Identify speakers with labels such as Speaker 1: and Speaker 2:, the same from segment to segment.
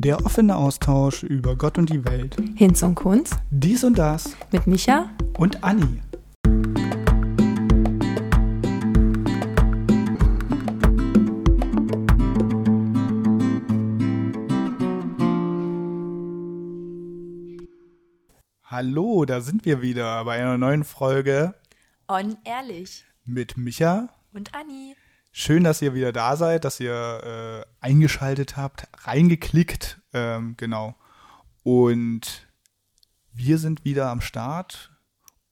Speaker 1: Der offene Austausch über Gott und die Welt.
Speaker 2: Hinz und Kunz
Speaker 1: Dies und das
Speaker 2: mit Micha.
Speaker 1: und Anni. Hallo, da sind wir wieder bei einer neuen Folge
Speaker 2: On ehrlich.
Speaker 1: mit Micha.
Speaker 2: Und Anni.
Speaker 1: Schön, dass ihr wieder da seid, dass ihr äh, eingeschaltet habt, reingeklickt, ähm, genau. Und wir sind wieder am Start.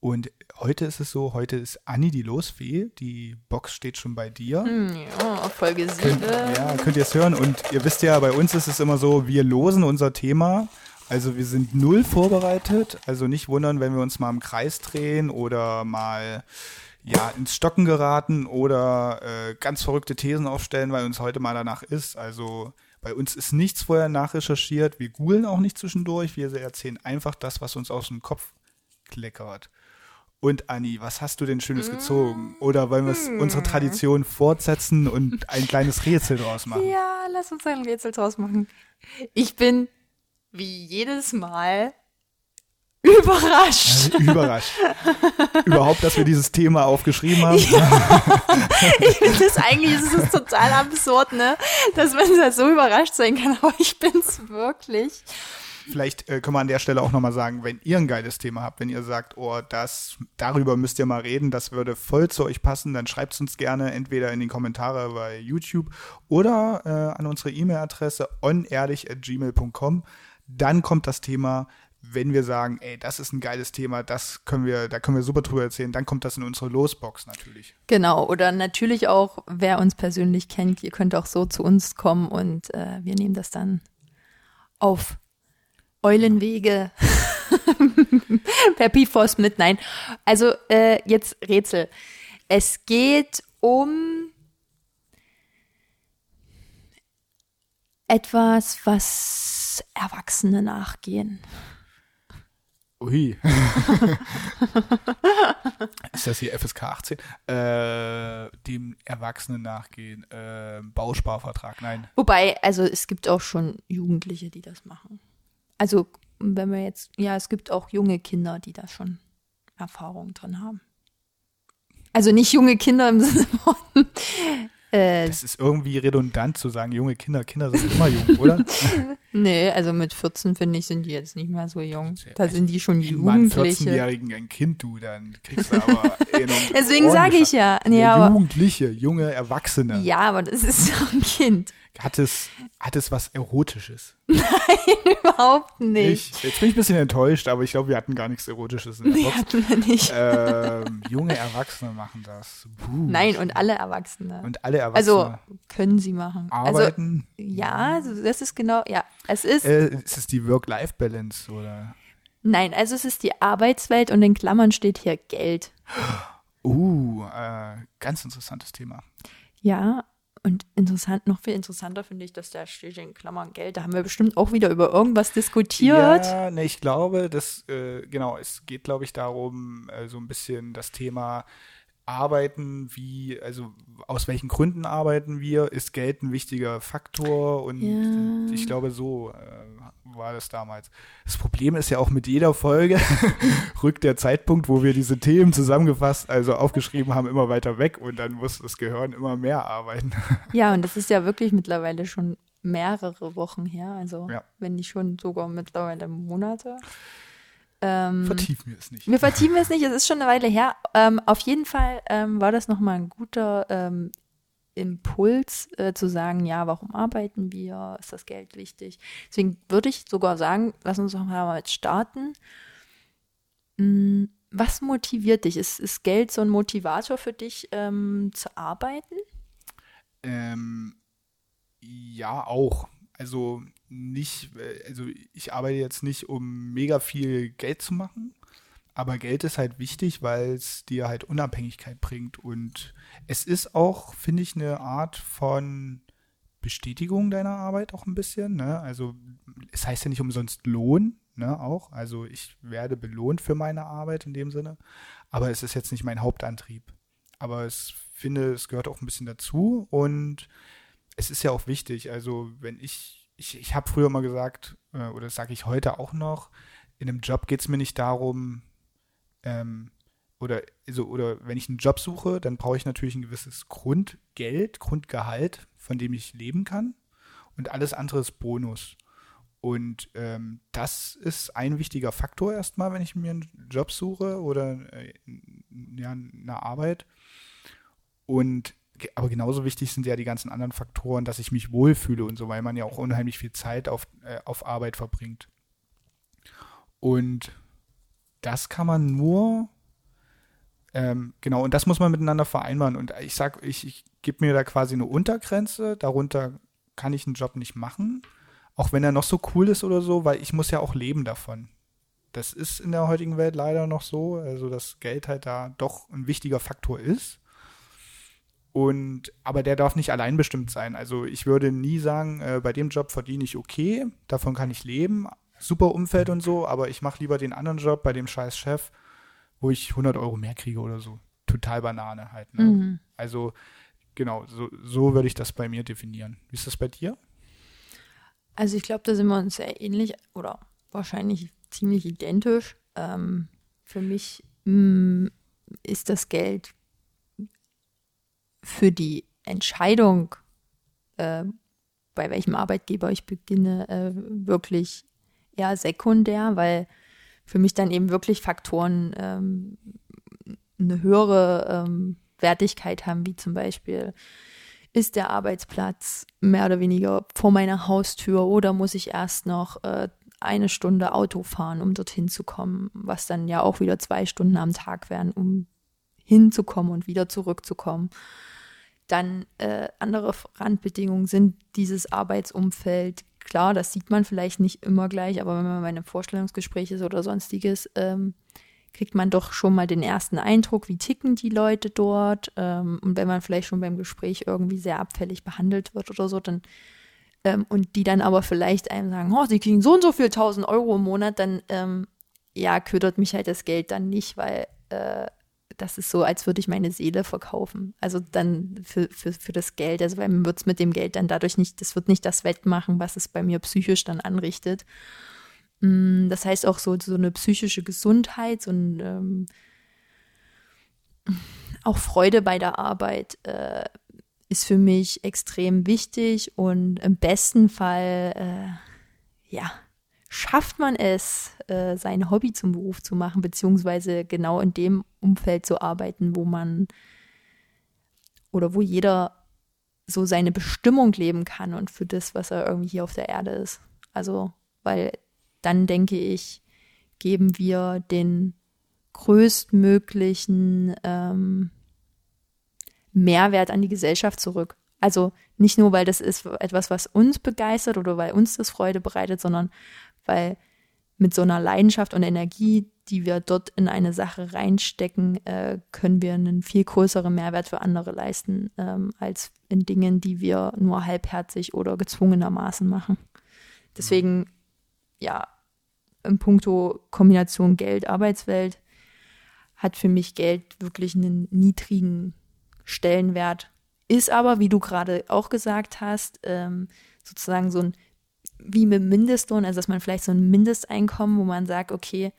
Speaker 1: Und heute ist es so, heute ist Anni die Losfee. Die Box steht schon bei dir.
Speaker 2: Hm, ja, Folge 7.
Speaker 1: Könnt, ja, könnt ihr es hören. Und ihr wisst ja, bei uns ist es immer so, wir losen unser Thema. Also wir sind null vorbereitet. Also nicht wundern, wenn wir uns mal im Kreis drehen oder mal ja, ins Stocken geraten oder äh, ganz verrückte Thesen aufstellen, weil uns heute mal danach ist. Also bei uns ist nichts vorher nachrecherchiert. Wir googeln auch nicht zwischendurch. Wir erzählen einfach das, was uns aus dem Kopf kleckert. Und Anni, was hast du denn Schönes gezogen? Oder wollen wir es unsere Tradition fortsetzen und ein kleines Rätsel draus machen?
Speaker 2: Ja, lass uns ein Rätsel draus machen. Ich bin wie jedes Mal überrascht.
Speaker 1: Also überrascht. Überhaupt, dass wir dieses Thema aufgeschrieben haben.
Speaker 2: Ich finde das eigentlich, es ist total absurd, ne? Dass man da so überrascht sein kann, aber ich bin's wirklich.
Speaker 1: Vielleicht äh, können wir an der Stelle auch nochmal sagen, wenn ihr ein geiles Thema habt, wenn ihr sagt, oh, das, darüber müsst ihr mal reden, das würde voll zu euch passen, dann schreibt es uns gerne entweder in die Kommentare bei YouTube oder äh, an unsere E-Mail-Adresse onehrlich.gmail.com. Dann kommt das Thema, wenn wir sagen, ey, das ist ein geiles Thema, das können wir, da können wir super drüber erzählen, dann kommt das in unsere Losbox natürlich.
Speaker 2: Genau, oder natürlich auch, wer uns persönlich kennt, ihr könnt auch so zu uns kommen und äh, wir nehmen das dann auf Eulenwege per Pifos mit. Nein, also äh, jetzt Rätsel. Es geht um etwas, was Erwachsene nachgehen.
Speaker 1: Ui. ist das hier FSK 18? Äh, dem Erwachsenen nachgehen. Äh, Bausparvertrag, nein.
Speaker 2: Wobei, also es gibt auch schon Jugendliche, die das machen. Also wenn wir jetzt, ja, es gibt auch junge Kinder, die da schon Erfahrung drin haben. Also nicht junge Kinder im Sinne von, äh,
Speaker 1: Das ist irgendwie redundant zu sagen, junge Kinder. Kinder sind immer jung, oder?
Speaker 2: nee, also mit 14 finde ich, sind die jetzt nicht mehr so jung. Da sind die schon Jugendliche.
Speaker 1: 14-Jährigen ein Kind, du, dann kriegst du aber eh
Speaker 2: Deswegen sage ich ja, nee,
Speaker 1: Ja,
Speaker 2: aber,
Speaker 1: Jugendliche, junge Erwachsene.
Speaker 2: ja, aber das ist doch ein Kind.
Speaker 1: Hat es, hat es was Erotisches?
Speaker 2: Überhaupt nicht.
Speaker 1: Ich, jetzt bin ich ein bisschen enttäuscht, aber ich glaube, wir hatten gar nichts Erotisches in der
Speaker 2: Nee,
Speaker 1: Box.
Speaker 2: hatten wir nicht.
Speaker 1: ähm, junge Erwachsene machen das. Puh.
Speaker 2: Nein, und alle Erwachsene.
Speaker 1: Und alle Erwachsene
Speaker 2: also können sie machen.
Speaker 1: arbeiten.
Speaker 2: Also, ja, also das ist genau, ja. Es ist,
Speaker 1: äh, ist es die Work-Life-Balance oder?
Speaker 2: nein, also es ist die Arbeitswelt und in Klammern steht hier Geld.
Speaker 1: Uh, äh, ganz interessantes Thema.
Speaker 2: Ja, und interessant, noch viel interessanter finde ich, dass da steht in Klammern Geld. Da haben wir bestimmt auch wieder über irgendwas diskutiert.
Speaker 1: Ja, ne, ich glaube, das, äh, genau, es geht, glaube ich, darum, äh, so ein bisschen das Thema Arbeiten, wie, also aus welchen Gründen arbeiten wir, ist Geld ein wichtiger Faktor und
Speaker 2: Ja.
Speaker 1: ich glaube, so äh, war das damals. Das Problem ist ja auch mit jeder Folge rückt der Zeitpunkt, wo wir diese Themen zusammengefasst, also aufgeschrieben haben, immer weiter weg und dann muss das Gehirn immer mehr arbeiten.
Speaker 2: Ja, und das ist ja wirklich mittlerweile schon mehrere Wochen her. Also,
Speaker 1: Ja.
Speaker 2: wenn nicht schon sogar mittlerweile Monate. Ähm,
Speaker 1: Vertiefen wir es nicht.
Speaker 2: Wir vertiefen es nicht, es ist schon eine Weile her. Ähm, auf jeden Fall ähm, war das nochmal ein guter ähm, Impuls äh, zu sagen, ja, warum arbeiten wir? Ist das Geld wichtig? Deswegen würde ich sogar sagen, lass uns doch mal starten. Mm, Was motiviert dich? Ist, ist Geld so ein Motivator für dich ähm, zu arbeiten?
Speaker 1: Ähm, ja, auch. Also nicht, äh, also ich arbeite jetzt nicht, um mega viel Geld zu machen, aber Geld ist halt wichtig, weil es dir halt Unabhängigkeit bringt und es ist auch, finde ich, eine Art von Bestätigung deiner Arbeit auch ein bisschen. Ne? Also es heißt ja nicht umsonst Lohn, ne, auch. Also ich werde belohnt für meine Arbeit in dem Sinne, aber es ist jetzt nicht mein Hauptantrieb. Aber es finde, es gehört auch ein bisschen dazu und es ist ja auch wichtig. Also wenn ich ich, ich habe früher mal gesagt, äh, oder das sage ich heute auch noch, in einem Job geht es mir nicht darum, ähm, oder, also, oder wenn ich einen Job suche, dann brauche ich natürlich ein gewisses Grundgeld, Grundgehalt, von dem ich leben kann. Und alles andere ist Bonus. Und ähm, das ist ein wichtiger Faktor erstmal, wenn ich mir einen Job suche oder äh, ja, eine Arbeit. Und aber genauso wichtig sind ja die ganzen anderen Faktoren, dass ich mich wohlfühle und so, weil man ja auch unheimlich viel Zeit auf, äh, auf Arbeit verbringt. Und das kann man nur, ähm, genau, und das muss man miteinander vereinbaren. Und ich sag, ich, ich gebe mir da quasi eine Untergrenze, darunter kann ich einen Job nicht machen, auch wenn er noch so cool ist oder so, weil ich muss ja auch leben davon. Das ist in der heutigen Welt leider noch so, also dass Geld halt da doch ein wichtiger Faktor ist. Und, aber der darf nicht allein bestimmt sein. Also ich würde nie sagen, äh, bei dem Job verdiene ich okay, davon kann ich leben, super Umfeld und so, aber ich mache lieber den anderen Job bei dem scheiß Chef, wo ich 100 Euro mehr kriege oder so. Total Banane halt. Ne? Mhm. Also genau, so, so würde ich das bei mir definieren. Wie ist das bei dir?
Speaker 2: Also ich glaube, da sind wir uns sehr ähnlich oder wahrscheinlich ziemlich identisch. Ähm, für mich mh, mm, ist das Geld für die Entscheidung, äh, bei welchem Arbeitgeber ich beginne, äh, wirklich eher sekundär, weil für mich dann eben wirklich Faktoren ähm, eine höhere ähm, Wertigkeit haben, wie zum Beispiel, ist der Arbeitsplatz mehr oder weniger vor meiner Haustür oder muss ich erst noch äh, eine Stunde Auto fahren, um dorthin zu kommen, was dann ja auch wieder zwei Stunden am Tag wären, um hinzukommen und wieder zurückzukommen. Dann äh, andere Randbedingungen sind dieses Arbeitsumfeld. Klar, das sieht man vielleicht nicht immer gleich, aber wenn man bei einem Vorstellungsgespräch ist oder sonstiges, ähm, kriegt man doch schon mal den ersten Eindruck, wie ticken die Leute dort. Ähm, und wenn man vielleicht schon beim Gespräch irgendwie sehr abfällig behandelt wird oder so, dann ähm, und die dann aber vielleicht einem sagen, oh, sie kriegen so und so viel 1000 Euro im Monat, dann ähm, ja, ködert mich halt das Geld dann nicht, weil äh, das ist so, als würde ich meine Seele verkaufen. Also dann für, für, für das Geld. Also weil man wird es mit dem Geld dann dadurch nicht, das wird nicht das wettmachen, was es bei mir psychisch dann anrichtet. Mm, das heißt auch so, so eine psychische Gesundheit, so ein ähm, auch Freude bei der Arbeit äh, ist für mich extrem wichtig und im besten Fall, äh, ja, schafft man es, äh, sein Hobby zum Beruf zu machen, beziehungsweise genau in dem Umfeld zu arbeiten, wo man oder wo jeder so seine Bestimmung leben kann und für das, was er irgendwie hier auf der Erde ist. Also, weil dann denke ich, geben wir den größtmöglichen ähm, Mehrwert an die Gesellschaft zurück. Also nicht nur, weil das ist etwas, was uns begeistert oder weil uns das Freude bereitet, sondern weil mit so einer Leidenschaft und Energie, die wir dort in eine Sache reinstecken, äh, können wir einen viel größeren Mehrwert für andere leisten, ähm, als in Dingen, die wir nur halbherzig oder gezwungenermaßen machen. Deswegen, ja, im Punkto Kombination Geld, Arbeitswelt hat für mich Geld wirklich einen niedrigen Stellenwert. Ist aber, wie du gerade auch gesagt hast, ähm, sozusagen so ein wie mit Mindestlohn, also dass man vielleicht so ein Mindesteinkommen, wo man sagt, okay,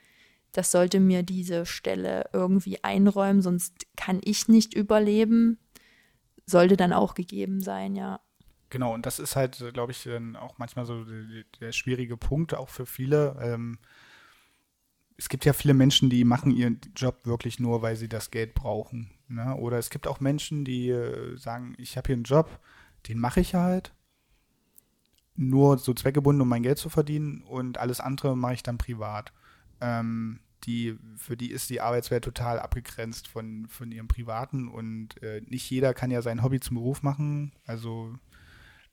Speaker 2: das sollte mir diese Stelle irgendwie einräumen, sonst kann ich nicht überleben, sollte dann auch gegeben sein, ja.
Speaker 1: Genau, und das ist halt, glaube ich, auch manchmal so der, schwierige Punkt, auch für viele. Ähm, es gibt ja viele Menschen, die machen ihren Job wirklich nur, weil sie das Geld brauchen. Ne? Oder es gibt auch Menschen, die äh, sagen, ich habe hier einen Job, den mache ich halt nur so zweckgebunden, um mein Geld zu verdienen und alles andere mache ich dann privat. Ähm, die, für die ist die Arbeitswelt total abgegrenzt von, von ihrem Privaten und äh, nicht jeder kann ja sein Hobby zum Beruf machen. Also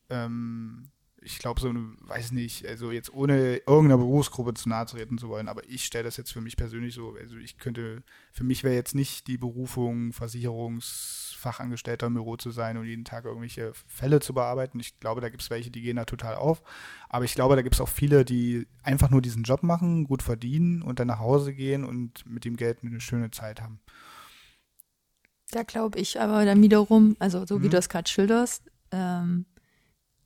Speaker 1: ähm, ich glaube, so weiß nicht, also jetzt ohne irgendeiner Berufsgruppe zu nahe treten zu wollen, aber ich stelle das jetzt für mich persönlich so, also ich könnte, für mich wäre jetzt nicht die Berufung, Versicherungsfachangestellter im Büro zu sein und jeden Tag irgendwelche Fälle zu bearbeiten. Ich glaube, da gibt es welche, die gehen da total auf. Aber ich glaube, da gibt es auch viele, die einfach nur diesen Job machen, gut verdienen und dann nach Hause gehen und mit dem Geld eine schöne Zeit haben.
Speaker 2: Da glaube ich aber dann wiederum, also so wie mhm. du das gerade schilderst, ähm,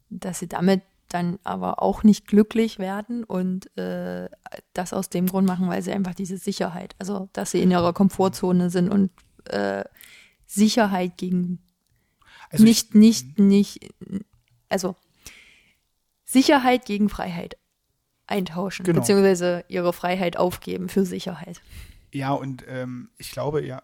Speaker 2: dass sie damit dann aber auch nicht glücklich werden und äh, das aus dem Grund machen, weil sie einfach diese Sicherheit, also dass sie in ihrer Komfortzone sind und äh, Sicherheit gegen
Speaker 1: Also
Speaker 2: nicht,
Speaker 1: ich,
Speaker 2: nicht, nicht, also Sicherheit gegen Freiheit eintauschen,
Speaker 1: Genau.
Speaker 2: beziehungsweise ihre Freiheit aufgeben für Sicherheit.
Speaker 1: Ja, und ähm, ich glaube, ja,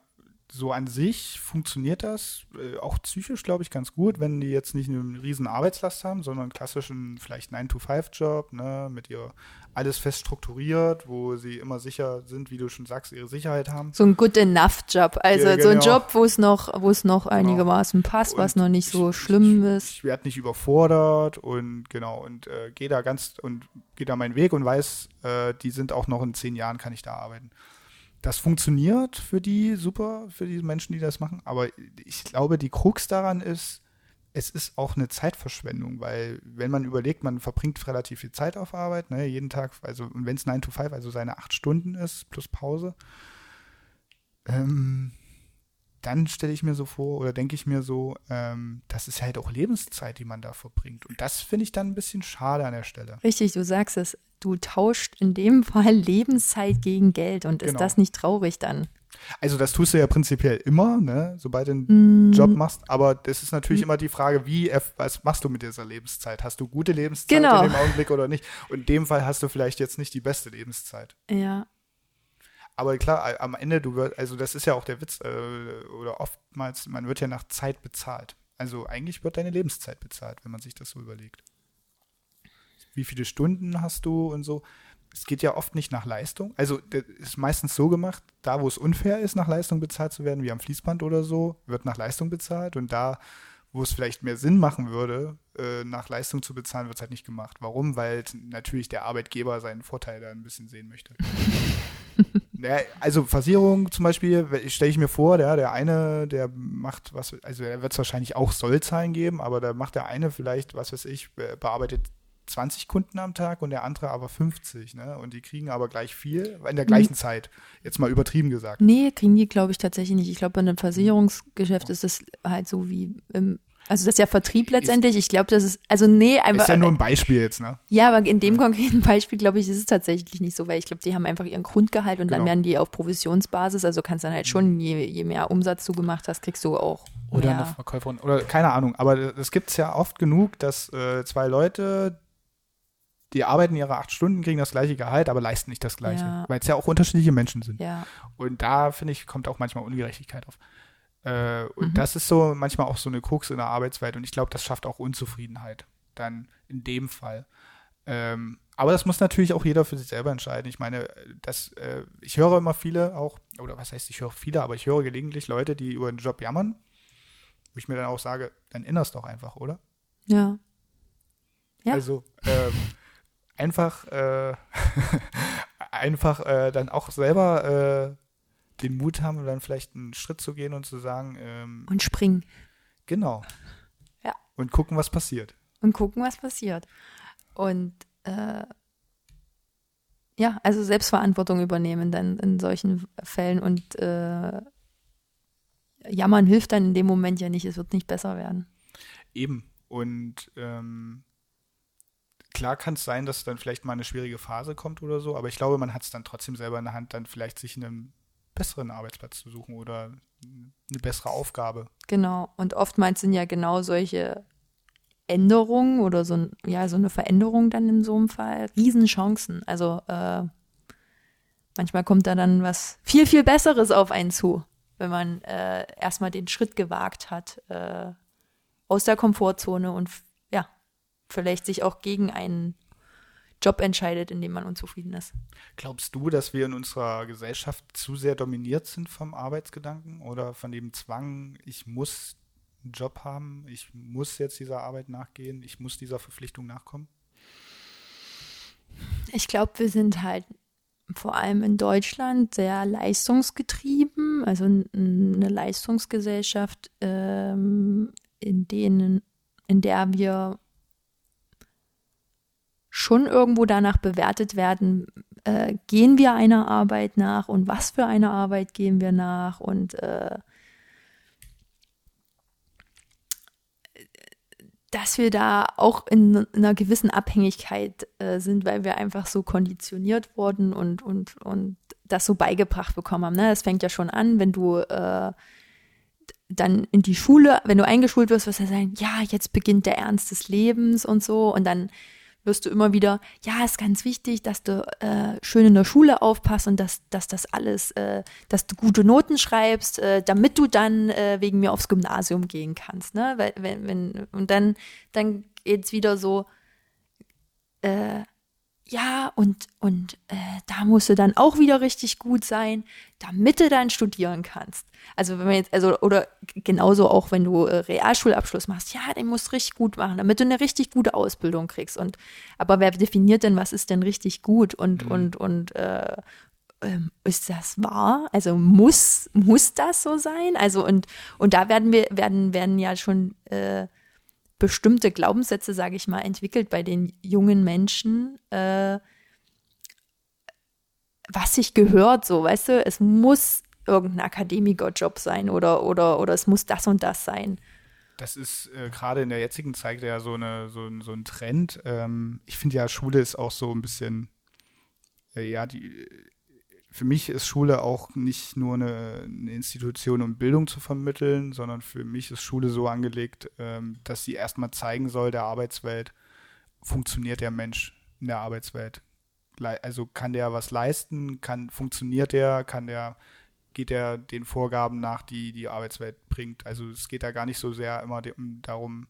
Speaker 1: so an sich funktioniert das äh, auch psychisch, glaube ich, ganz gut, wenn die jetzt nicht eine riesen Arbeitslast haben, sondern einen klassischen vielleicht 9-to-5-Job, ne, mit ihr alles fest strukturiert, wo sie immer sicher sind, wie du schon sagst, ihre Sicherheit haben.
Speaker 2: So ein good enough Job, also
Speaker 1: Ja,
Speaker 2: so ein
Speaker 1: genau.
Speaker 2: Job, wo es noch, wo es noch einigermaßen passt, was
Speaker 1: Und
Speaker 2: noch nicht so
Speaker 1: ich-
Speaker 2: schlimm ist.
Speaker 1: Ich werde nicht überfordert und genau, und äh, gehe da ganz und gehe da meinen Weg und weiß, äh, die sind auch noch in zehn Jahren, kann ich da arbeiten. Das funktioniert für die super, für die Menschen, die das machen. Aber ich glaube, die Krux daran ist, es ist auch eine Zeitverschwendung, weil wenn man überlegt, man verbringt relativ viel Zeit auf Arbeit, ne, jeden Tag, also wenn es 9 to 5, also seine acht Stunden ist, plus Pause, ähm, dann stelle ich mir so vor oder denke ich mir so, ähm, das ist halt auch Lebenszeit, die man da verbringt. Und das finde ich dann ein bisschen schade an der Stelle.
Speaker 2: Richtig, du sagst es. Du tauscht in dem Fall Lebenszeit gegen Geld und ist
Speaker 1: Genau.
Speaker 2: das nicht traurig dann?
Speaker 1: Also das tust du ja prinzipiell immer, ne, sobald du einen
Speaker 2: Mm,
Speaker 1: Job machst. Aber das ist natürlich immer die Frage, wie, was machst du mit dieser Lebenszeit? Hast du gute Lebenszeit
Speaker 2: Genau.
Speaker 1: in dem Augenblick oder nicht? Und in dem Fall hast du vielleicht jetzt nicht die beste Lebenszeit.
Speaker 2: Ja,
Speaker 1: Aber klar, am Ende, du wirst, also das ist ja auch der Witz, äh, oder oftmals, man wird ja nach Zeit bezahlt. Also eigentlich wird deine Lebenszeit bezahlt, wenn man sich das so überlegt. Wie viele Stunden hast du und so. Es geht ja oft nicht nach Leistung. Also ist meistens so gemacht, da wo es unfair ist, nach Leistung bezahlt zu werden, wie am Fließband oder so, wird nach Leistung bezahlt. Und da, wo es vielleicht mehr Sinn machen würde, äh, nach Leistung zu bezahlen, wird es halt nicht gemacht. Warum? Weil natürlich der Arbeitgeber seinen Vorteil da ein bisschen sehen möchte. Also Versicherung zum Beispiel, stelle ich mir vor, der, der eine, der macht was, also er wird es wahrscheinlich auch Sollzahlen geben, aber da macht der eine vielleicht, was weiß ich, be- bearbeitet 20 Kunden am Tag und der andere aber 50, ne? Und die kriegen aber gleich viel in der gleichen Zeit. Jetzt mal übertrieben gesagt.
Speaker 2: nee, kriegen die, glaube ich, tatsächlich nicht. Ich glaube, in einem Versicherungsgeschäft ist das halt so wie im, also das ist ja Vertrieb letztendlich. Ich glaube, das ist, also nee, einfach,
Speaker 1: Ist ja nur ein Beispiel jetzt, ne?
Speaker 2: Ja, aber in dem konkreten Beispiel, glaube ich, ist es tatsächlich nicht so, weil ich glaube, die haben einfach ihren Grundgehalt und dann
Speaker 1: Genau.
Speaker 2: werden die auf Provisionsbasis, also kannst dann halt schon, je, je mehr Umsatz du gemacht hast, kriegst du auch
Speaker 1: Oder
Speaker 2: mehr.
Speaker 1: eine Verkäuferin, oder keine Ahnung, aber das gibt es ja oft genug, dass äh, zwei Leute, die arbeiten ihre acht Stunden, kriegen das gleiche Gehalt, aber leisten nicht das gleiche,
Speaker 2: Ja.
Speaker 1: weil es ja auch unterschiedliche Menschen sind.
Speaker 2: Ja,
Speaker 1: Und da, finde ich, kommt auch manchmal Ungerechtigkeit auf. Äh, und
Speaker 2: Mhm.
Speaker 1: das ist so manchmal auch so eine Krux in der Arbeitswelt und ich glaube, das schafft auch Unzufriedenheit dann in dem Fall. Ähm, aber das muss natürlich auch jeder für sich selber entscheiden. Ich meine, das, äh, ich höre immer viele auch, oder was heißt, ich höre viele, aber ich höre gelegentlich Leute, die über den Job jammern, wo ich mir dann auch sage, dann innerst doch einfach, oder?
Speaker 2: ja. Ja.
Speaker 1: Also ähm, einfach, äh, einfach äh, dann auch selber äh, den Mut haben dann vielleicht einen Schritt zu gehen und zu sagen, ähm,
Speaker 2: Und springen
Speaker 1: genau.
Speaker 2: Ja.
Speaker 1: Und gucken, was passiert.
Speaker 2: und gucken, was passiert. Und äh, ja, also Selbstverantwortung übernehmen dann in solchen Fällen und äh, jammern hilft dann in dem Moment ja nicht, es wird nicht besser werden.
Speaker 1: Eben. Und ähm, klar kann es sein, dass dann vielleicht mal eine schwierige Phase kommt oder so, aber ich glaube, man hat es dann trotzdem selber in der Hand, dann vielleicht sich einen besseren Arbeitsplatz zu suchen oder eine bessere Aufgabe.
Speaker 2: Genau. Und oftmals sind ja genau solche Änderungen oder so, ja, so eine Veränderung dann in so einem Fall Riesenchancen. Also äh, manchmal kommt da dann was viel, viel Besseres auf einen zu, wenn man äh, erstmal den Schritt gewagt hat äh, aus der Komfortzone und ja, vielleicht sich auch gegen einen Job entscheidet, in dem man unzufrieden ist.
Speaker 1: Glaubst du, dass wir in unserer Gesellschaft zu sehr dominiert sind vom Arbeitsgedanken oder von dem Zwang, ich muss einen Job haben, ich muss jetzt dieser Arbeit nachgehen, ich muss dieser Verpflichtung nachkommen?
Speaker 2: Ich glaube, wir sind halt vor allem in Deutschland sehr leistungsgetrieben, also eine Leistungsgesellschaft, ähm, in denen, in der wir schon irgendwo danach bewertet werden, äh, gehen wir einer Arbeit nach und was für eine Arbeit gehen wir nach und äh, dass wir da auch in, in einer gewissen Abhängigkeit äh, sind, weil wir einfach so konditioniert wurden und, und, und das so beigebracht bekommen haben. Ne? Das fängt ja schon an, wenn du äh, dann in die Schule, wenn du eingeschult wirst, wirst du sagen, ja, jetzt beginnt der Ernst des Lebens und so. Und dann wirst du immer wieder, ja, ist ganz wichtig, dass du äh, schön in der Schule aufpasst und dass, dass das alles, äh, dass du gute Noten schreibst, äh, damit du dann äh, wegen mir aufs Gymnasium gehen kannst. Ne? Weil, wenn, wenn, und dann, dann geht's wieder so, äh, ja, und, und äh, da musst du dann auch wieder richtig gut sein, damit du dann studieren kannst. Also wenn man jetzt, also, oder genauso auch, wenn du äh, Realschulabschluss machst, ja, den musst du richtig gut machen, damit du eine richtig gute Ausbildung kriegst. Und aber wer definiert denn, was ist denn richtig gut und, mhm. und, und äh, ähm, ist das wahr? Also muss, muss das so sein? Also und, und da werden wir, werden, werden ja schon äh, bestimmte Glaubenssätze, sage ich mal, entwickelt bei den jungen Menschen, äh, was sich gehört, so, weißt du, es muss irgendein Akademikerjob sein oder, oder, oder es muss das und das sein.
Speaker 1: Das ist äh, gerade in der jetzigen Zeit ja so, eine, so, so ein Trend. Ähm, ich finde ja, Schule ist auch so ein bisschen, äh, ja, die für mich ist Schule auch nicht nur eine, eine, Institution, um Bildung zu vermitteln, sondern für mich ist Schule so angelegt, ähm, dass sie erstmal zeigen soll der Arbeitswelt, funktioniert der Mensch in der Arbeitswelt. Also kann der was leisten, kann, funktioniert der, kann der, geht er den Vorgaben nach, die die Arbeitswelt bringt. Also es geht da gar nicht so sehr immer darum,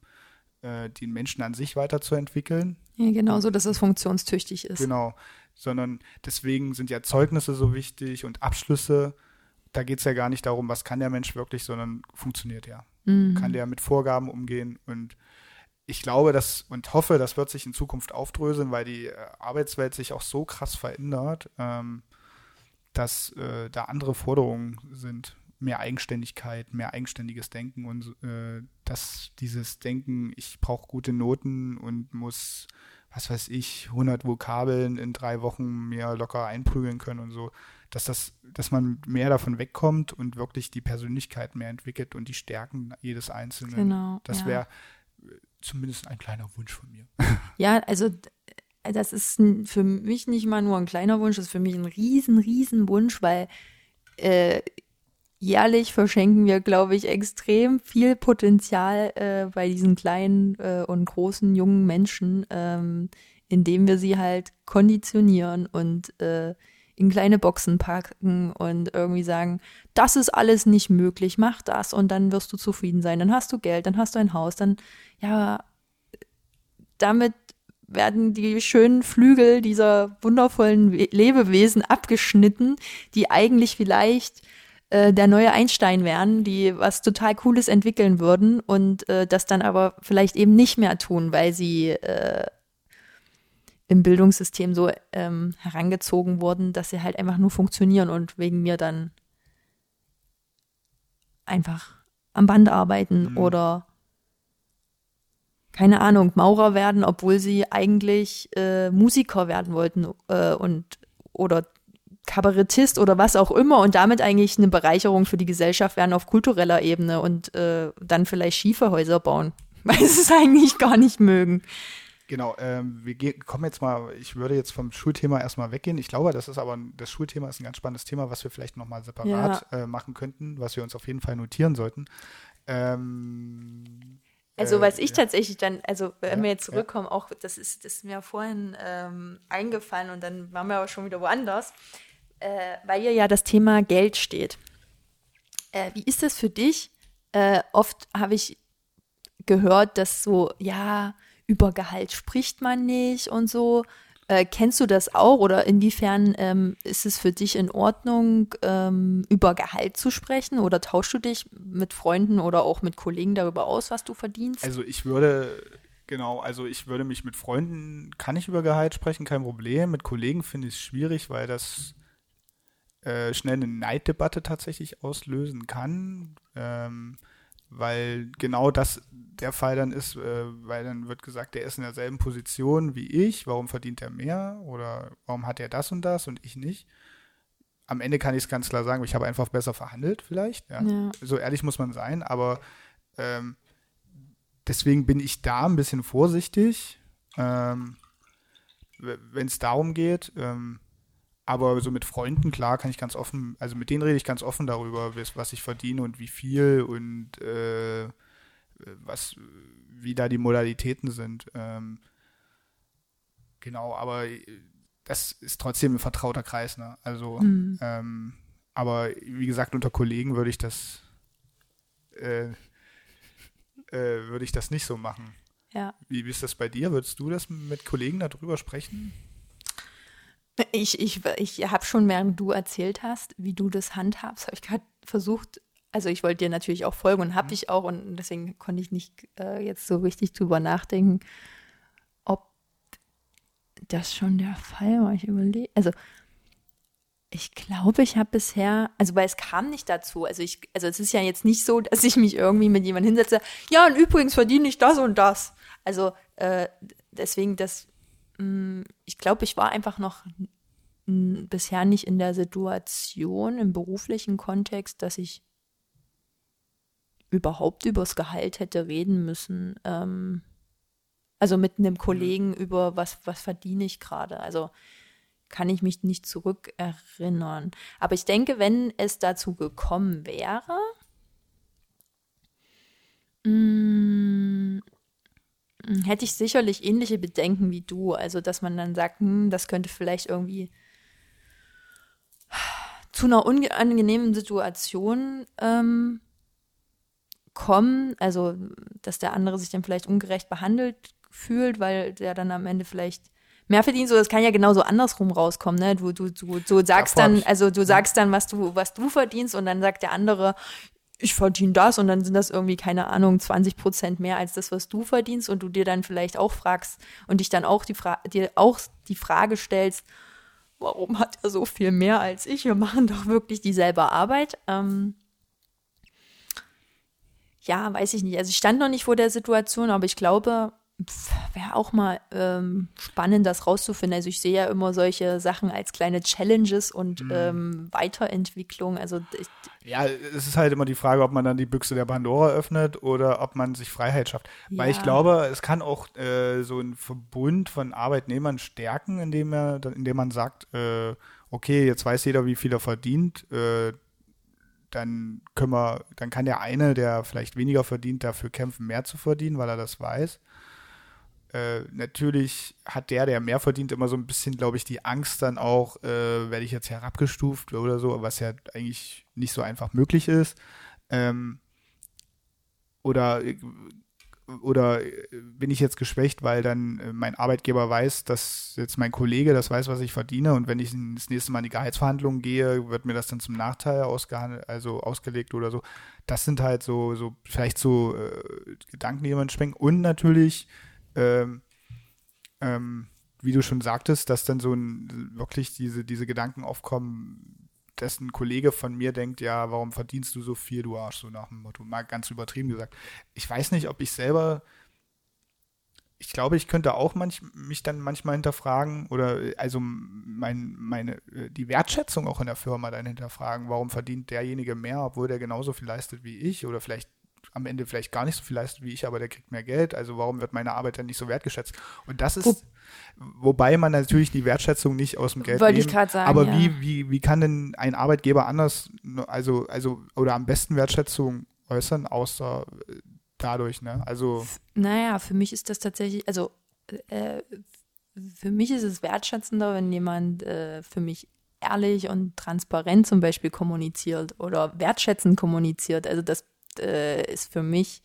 Speaker 1: äh, den Menschen an sich weiterzuentwickeln.
Speaker 2: Ja, genau so, dass es funktionstüchtig ist.
Speaker 1: Genau sondern deswegen sind ja Zeugnisse so wichtig und Abschlüsse. Da geht es ja gar nicht darum, was kann der Mensch wirklich, sondern funktioniert er. Mhm. Kann der mit Vorgaben umgehen und ich glaube, dass und hoffe, das wird sich in Zukunft aufdröseln, weil die äh, Arbeitswelt sich auch so krass verändert, ähm, dass äh, da andere Forderungen sind. Mehr Eigenständigkeit, mehr eigenständiges Denken und äh, dass dieses Denken, ich brauche gute Noten und muss was weiß ich, 100 Vokabeln in drei Wochen mir locker einprügeln können und so, dass das, dass man mehr davon wegkommt und wirklich die Persönlichkeit mehr entwickelt und die Stärken jedes Einzelnen. Genau. Das ja. wäre zumindest ein kleiner Wunsch von mir.
Speaker 2: Ja, also das ist für mich nicht mal nur ein kleiner Wunsch, das ist für mich ein riesen, riesen Wunsch, weil äh, jährlich verschenken wir, glaube ich, extrem viel Potenzial äh, bei diesen kleinen äh, und großen jungen Menschen, ähm, indem wir sie halt konditionieren und äh, in kleine Boxen packen und irgendwie sagen, das ist alles nicht möglich, mach das und dann wirst du zufrieden sein, dann hast du Geld, dann hast du ein Haus, dann, ja, damit werden die schönen Flügel dieser wundervollen Lebewesen abgeschnitten, die eigentlich vielleicht äh, der neue Einstein wären, die was total Cooles entwickeln würden und äh, das dann aber vielleicht eben nicht mehr tun, weil sie äh, im Bildungssystem so ähm, herangezogen wurden, dass sie halt einfach nur funktionieren und wegen mir dann einfach am Band arbeiten mhm. oder keine Ahnung, Maurer werden, obwohl sie eigentlich äh, Musiker werden wollten äh, und oder Kabarettist oder was auch immer und damit eigentlich eine Bereicherung für die Gesellschaft werden auf kultureller Ebene und äh, dann vielleicht Schieferhäuser bauen, weil sie es eigentlich gar nicht mögen.
Speaker 1: Genau, ähm, wir kommen jetzt mal, ich würde jetzt vom Schulthema erstmal weggehen. Ich glaube, das ist aber, das Schulthema ist ein ganz spannendes Thema, was wir vielleicht nochmal separat ja. äh, machen könnten, was wir uns auf jeden Fall notieren sollten. Ähm,
Speaker 2: also, was ich ja. tatsächlich dann, also wenn ja, wir jetzt zurückkommen, auch das ist, das ist mir vorhin ähm, eingefallen und dann waren wir aber schon wieder woanders äh, weil hier ja das Thema Geld steht. Äh, wie ist das für dich? Äh, oft habe ich gehört, dass so, ja, über Gehalt spricht man nicht und so. Äh, kennst du das auch oder inwiefern ähm, ist es für dich in Ordnung, ähm, über Gehalt zu sprechen oder tauschst du dich mit Freunden oder auch mit Kollegen darüber aus, was du verdienst?
Speaker 1: Also ich würde, genau, also ich würde mich mit Freunden, kann ich über Gehalt sprechen, kein Problem. Mit Kollegen finde ich es schwierig, weil das äh, schnell eine Neiddebatte tatsächlich auslösen kann, ähm, weil genau das der Fall dann ist, äh, weil dann wird gesagt, der ist in derselben Position wie ich, warum verdient er mehr oder warum hat er das und das und ich nicht. Am Ende kann ich es ganz klar sagen, ich habe einfach besser verhandelt vielleicht. Ja. ja. So ehrlich muss man sein, aber ähm, deswegen bin ich da ein bisschen vorsichtig, ähm, wenn es darum geht. Ähm, aber so mit Freunden, klar, kann ich ganz offen, also mit denen rede ich ganz offen darüber, was ich verdiene und wie viel und äh, was, wie da die Modalitäten sind. Ähm, genau, aber das ist trotzdem ein vertrauter Kreis, ne? Also, mhm. ähm, aber wie gesagt, unter Kollegen würde ich das äh, äh, würde ich das nicht so machen.
Speaker 2: Ja.
Speaker 1: Wie, wie ist das bei dir? Würdest du das mit Kollegen darüber sprechen?
Speaker 2: Ich, ich, ich habe schon, während du erzählt hast, wie du das handhabst, habe ich gerade versucht, also ich wollte dir natürlich auch folgen und habe mhm. dich auch und deswegen konnte ich nicht äh, jetzt so richtig drüber nachdenken, ob das schon der Fall war. Ich überlege, also ich glaube, ich habe bisher, also weil es kam nicht dazu. Also ich, also es ist ja jetzt nicht so, dass ich mich irgendwie mit jemandem hinsetze. Ja, und übrigens verdiene ich das und das. Also äh, deswegen, das, ich glaube, ich war einfach noch bisher nicht in der Situation im beruflichen Kontext, dass ich überhaupt übers Gehalt hätte reden müssen. Ähm, also mit einem Kollegen mhm. über was, was verdiene ich gerade. Also kann ich mich nicht zurückerinnern. Aber ich denke, wenn es dazu gekommen wäre, mh, mm, hätte ich sicherlich ähnliche Bedenken wie du. Also, dass man dann sagt, hm, das könnte vielleicht irgendwie zu einer unangenehmen Situation ähm, kommen. Also, dass der andere sich dann vielleicht ungerecht behandelt fühlt, weil der dann am Ende vielleicht mehr verdienst, so das kann ja genauso andersrum rauskommen, ne? Du, du, du, du sagst dann, also du sagst dann, was du, was du verdienst und dann sagt der andere, ich verdiene das und dann sind das irgendwie, keine Ahnung, 20 Prozent mehr als das, was du verdienst und du dir dann vielleicht auch fragst und dich dann auch die Fra dir auch die Frage stellst, warum hat er so viel mehr als ich? Wir machen doch wirklich dieselbe Arbeit. Ähm, ja, weiß ich nicht. Also ich stand noch nicht vor der Situation, aber ich glaube, wäre auch mal ähm, spannend, das rauszufinden. Also ich sehe ja immer solche Sachen als kleine Challenges und mhm. ähm, Weiterentwicklung. Also ich,
Speaker 1: ja, es ist halt immer die Frage, ob man dann die Büchse der Pandora öffnet oder ob man sich Freiheit schafft. Ja. Weil ich glaube, es kann auch äh, so ein Verbund von Arbeitnehmern stärken, indem er, indem man sagt, äh, okay, jetzt weiß jeder, wie viel er verdient. Äh, dann können wir, dann kann der eine, der vielleicht weniger verdient, dafür kämpfen, mehr zu verdienen, weil er das weiß. Äh, natürlich hat der, der mehr verdient, immer so ein bisschen, glaube ich, die Angst dann auch, äh, werde ich jetzt herabgestuft oder so, was ja eigentlich nicht so einfach möglich ist. Ähm, oder oder bin ich jetzt geschwächt, weil dann äh, mein Arbeitgeber weiß, dass jetzt mein Kollege das weiß, was ich verdiene und wenn ich das nächste Mal in die Gehaltsverhandlungen gehe, wird mir das dann zum Nachteil ausgehandelt, also ausgelegt oder so. Das sind halt so, so vielleicht so äh, Gedanken, die man sprengt. Und natürlich ähm, ähm, wie du schon sagtest, dass dann so ein, wirklich diese, diese Gedanken aufkommen, dass ein Kollege von mir denkt, ja, warum verdienst du so viel, du Arsch, so nach dem Motto, mal ganz übertrieben gesagt. Ich weiß nicht, ob ich selber, ich glaube, ich könnte auch manch, mich dann manchmal hinterfragen oder also mein, meine, die Wertschätzung auch in der Firma dann hinterfragen, warum verdient derjenige mehr, obwohl der genauso viel leistet wie ich? Oder vielleicht am Ende vielleicht gar nicht so viel leistet wie ich, aber der kriegt mehr Geld. Also warum wird meine Arbeit dann nicht so wertgeschätzt? Und das ist, Wo, wobei man natürlich die Wertschätzung nicht aus dem Geld
Speaker 2: Wollte nehmen, ich gerade sagen.
Speaker 1: Aber
Speaker 2: ja.
Speaker 1: wie, wie, wie kann denn ein Arbeitgeber anders, also, also, oder am besten Wertschätzung äußern, außer äh, dadurch, ne? Also.
Speaker 2: Naja, für mich ist das tatsächlich, also, äh, für mich ist es wertschätzender, wenn jemand äh, für mich ehrlich und transparent zum Beispiel kommuniziert oder wertschätzend kommuniziert. Also das äh, ist für mich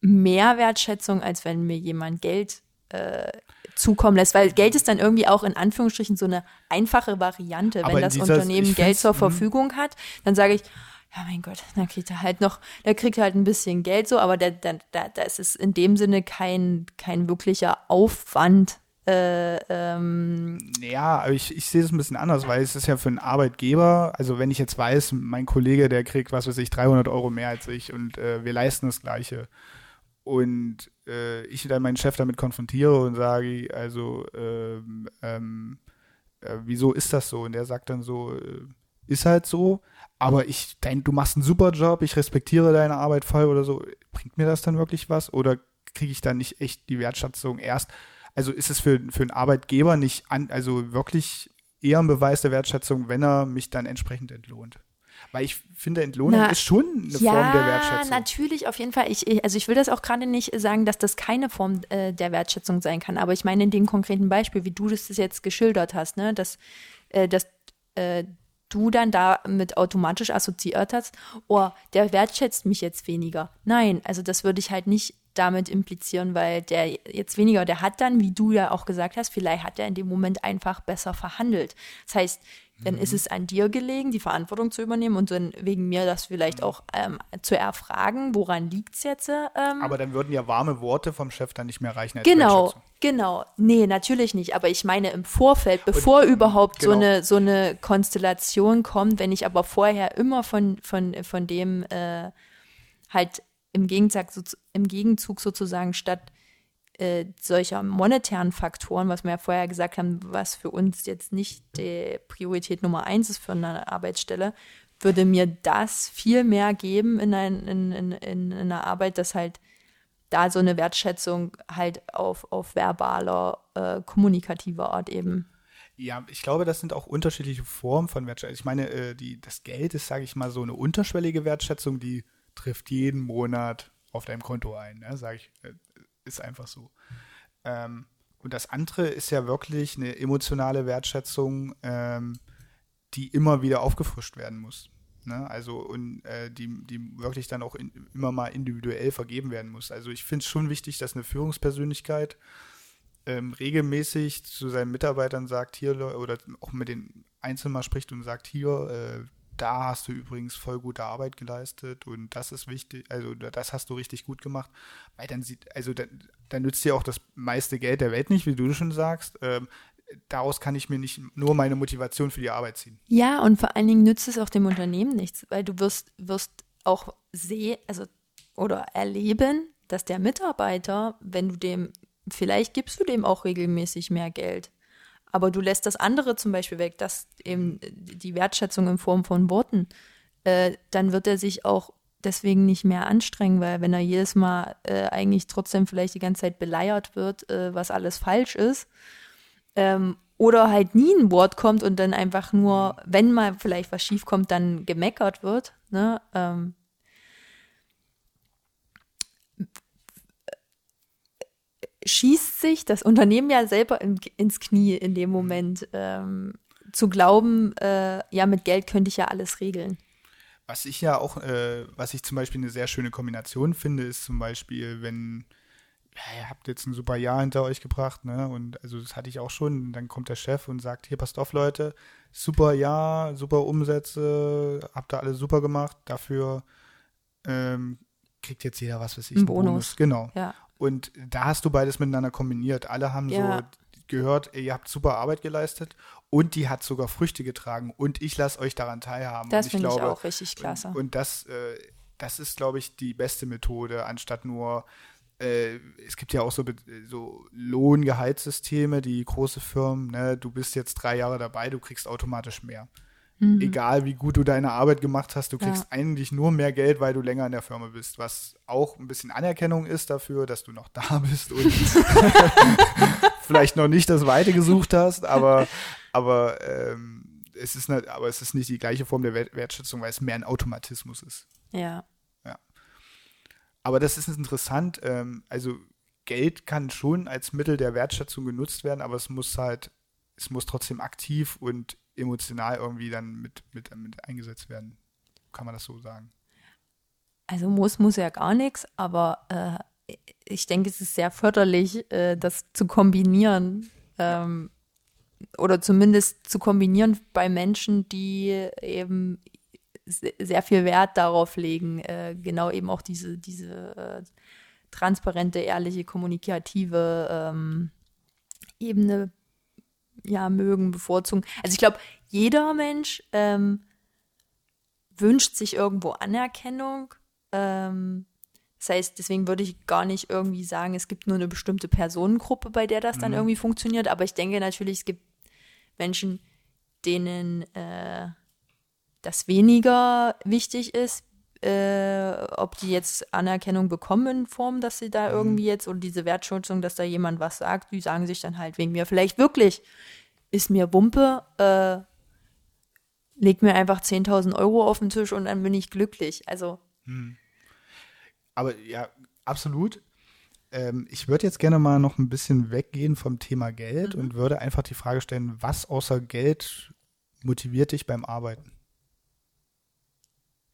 Speaker 2: mehr Wertschätzung, als wenn mir jemand Geld äh, zukommen lässt, weil Geld ist dann irgendwie auch in Anführungsstrichen so eine einfache Variante. Wenn das Unternehmen Geld zur hm. Verfügung hat, dann sage ich, ja mein Gott, da kriegt er halt noch, der kriegt halt ein bisschen Geld so, aber da, da, da, da ist es in dem Sinne kein, kein wirklicher Aufwand, äh, ähm
Speaker 1: ja, ich, ich sehe es ein bisschen anders, weil es ist ja für einen Arbeitgeber, also wenn ich jetzt weiß, mein Kollege, der kriegt, was weiß ich, 300 Euro mehr als ich und äh, wir leisten das Gleiche und äh, ich dann meinen Chef damit konfrontiere und sage, also, ähm, ähm, äh, wieso ist das so? Und der sagt dann so, äh, ist halt so. Aber ich, dein, du machst einen super Job, ich respektiere deine Arbeit voll oder so. Bringt mir das dann wirklich was? Oder kriege ich dann nicht echt die Wertschätzung erst? Also ist es für, für einen Arbeitgeber nicht an, also wirklich eher ein Beweis der Wertschätzung, wenn er mich dann entsprechend entlohnt? Weil ich finde, Entlohnung
Speaker 2: Na,
Speaker 1: ist schon eine
Speaker 2: ja,
Speaker 1: Form der Wertschätzung.
Speaker 2: natürlich, auf jeden Fall. Ich, ich, also ich will das auch gerade nicht sagen, dass das keine Form äh, der Wertschätzung sein kann. Aber ich meine in dem konkreten Beispiel, wie du das jetzt geschildert hast, ne, dass, äh, dass äh, du dann damit automatisch assoziiert hast, oh, der wertschätzt mich jetzt weniger. Nein, also das würde ich halt nicht damit implizieren, weil der jetzt weniger, der hat dann, wie du ja auch gesagt hast, vielleicht hat er in dem Moment einfach besser verhandelt. Das heißt, dann ist es an dir gelegen, die Verantwortung zu übernehmen und dann wegen mir das vielleicht auch ähm, zu erfragen, woran liegt es jetzt? Ähm,
Speaker 1: Aber dann würden ja warme Worte vom Chef dann nicht mehr reichen als
Speaker 2: Genau, genau. Nee, natürlich nicht. Aber ich meine im Vorfeld, bevor überhaupt so,
Speaker 1: genau.
Speaker 2: eine, so eine Konstellation kommt, wenn ich aber vorher immer von, von, von dem äh, halt im Gegenzug, so, im Gegenzug sozusagen statt äh, solcher monetären Faktoren, was wir ja vorher gesagt haben, was für uns jetzt nicht die Priorität Nummer eins ist für eine Arbeitsstelle, würde mir das viel mehr geben in, ein, in, in, in einer Arbeit, dass halt da so eine Wertschätzung halt auf, auf verbaler, äh, kommunikativer Art eben.
Speaker 1: Ja, ich glaube, das sind auch unterschiedliche Formen von Wertschätzung. Ich meine, äh, die, das Geld ist, sage ich mal, so eine unterschwellige Wertschätzung, die trifft jeden Monat auf deinem Konto ein, ne? sage ich. Äh, ist einfach so. Ähm, und das andere ist ja wirklich eine emotionale Wertschätzung, ähm, die immer wieder aufgefrischt werden muss. Ne? Also und äh, die, die wirklich dann auch in, immer mal individuell vergeben werden muss. Also ich finde es schon wichtig, dass eine Führungspersönlichkeit ähm, regelmäßig zu seinen Mitarbeitern sagt, hier, oder auch mit den Einzelnen mal spricht und sagt, hier, äh, da hast du übrigens voll gute Arbeit geleistet und das ist wichtig, also das hast du richtig gut gemacht, weil dann sieht, also dann, dann nützt dir auch das meiste Geld der Welt nicht, wie du schon sagst. Ähm, daraus kann ich mir nicht nur meine Motivation für die Arbeit ziehen.
Speaker 2: Ja, und vor allen Dingen nützt es auch dem Unternehmen nichts, weil du wirst, wirst auch sehen, also oder erleben, dass der Mitarbeiter, wenn du dem, vielleicht gibst du dem auch regelmäßig mehr Geld, aber du lässt das andere zum Beispiel weg, das eben die Wertschätzung in Form von Worten, äh, dann wird er sich auch deswegen nicht mehr anstrengen, weil wenn er jedes Mal äh, eigentlich trotzdem vielleicht die ganze Zeit beleiert wird, äh, was alles falsch ist, ähm, oder halt nie ein Wort kommt und dann einfach nur, wenn mal vielleicht was schief kommt, dann gemeckert wird, ne? Ähm, schießt sich das Unternehmen ja selber in, ins Knie in dem Moment, ähm, zu glauben, äh, ja, mit Geld könnte ich ja alles regeln.
Speaker 1: Was ich ja auch, äh, was ich zum Beispiel eine sehr schöne Kombination finde, ist zum Beispiel, wenn ja, ihr habt jetzt ein super Jahr hinter euch gebracht, ne? Und also das hatte ich auch schon. Dann kommt der Chef und sagt, hier passt auf, Leute, super Jahr, super Umsätze, habt ihr alle super gemacht. Dafür ähm, kriegt jetzt jeder was weiß ich.
Speaker 2: Ein
Speaker 1: einen
Speaker 2: Bonus.
Speaker 1: Genau.
Speaker 2: Ja.
Speaker 1: Und da hast du beides miteinander kombiniert. Alle haben
Speaker 2: Ja.
Speaker 1: so gehört, ihr habt super Arbeit geleistet und die hat sogar Früchte getragen und ich lasse euch daran teilhaben.
Speaker 2: Das finde ich auch richtig klasse.
Speaker 1: Und, und das, äh, das ist, glaube ich, die beste Methode, anstatt nur, äh, es gibt ja auch so, so Lohngehaltssysteme, die große Firmen, ne, du bist jetzt drei Jahre dabei, du kriegst automatisch mehr. Egal wie gut du deine Arbeit gemacht hast, du kriegst
Speaker 2: Mhm. Ja.
Speaker 1: eigentlich nur mehr Geld, weil du länger in der Firma bist, was auch ein bisschen Anerkennung ist dafür, dass du noch da bist und vielleicht noch nicht das Weite gesucht hast, aber, aber ähm, es ist nicht, aber es ist nicht die gleiche Form der Wert- Wertschätzung, weil es mehr ein Automatismus ist.
Speaker 2: ja.
Speaker 1: Aber das ist interessant. Ähm, also Geld kann schon als Mittel der Wertschätzung genutzt werden, aber es muss halt, es muss trotzdem aktiv und emotional irgendwie dann mit, mit, mit eingesetzt werden. Kann man das so sagen?
Speaker 2: Also muss, muss ja gar nichts, aber äh, ich denke, es ist sehr förderlich, äh, das zu kombinieren. Ähm, oder zumindest zu kombinieren bei Menschen, die eben se- sehr viel Wert darauf legen, äh, genau eben auch diese, diese äh, transparente, ehrliche, kommunikative ähm, Ebene ja mögen, bevorzugen. Also ich glaube, jeder Mensch ähm, wünscht sich irgendwo Anerkennung. Ähm, das heißt, deswegen würde ich gar nicht irgendwie sagen, es gibt nur eine bestimmte Personengruppe, bei der das dann irgendwie funktioniert. Aber ich denke natürlich, es gibt Menschen, denen äh, das weniger wichtig ist, äh, ob die jetzt Anerkennung bekommen in Form, dass sie da irgendwie jetzt oder diese Wertschätzung, dass da jemand was sagt, die sagen sich dann halt wegen mir vielleicht wirklich, ist mir Wumpe, äh, leg mir einfach 10.000 Euro auf den Tisch und dann bin ich glücklich. Also.
Speaker 1: Aber ja, absolut. Ähm, ich würde jetzt gerne mal noch ein bisschen weggehen vom Thema Geld und würde einfach die Frage stellen, was außer Geld motiviert dich beim Arbeiten?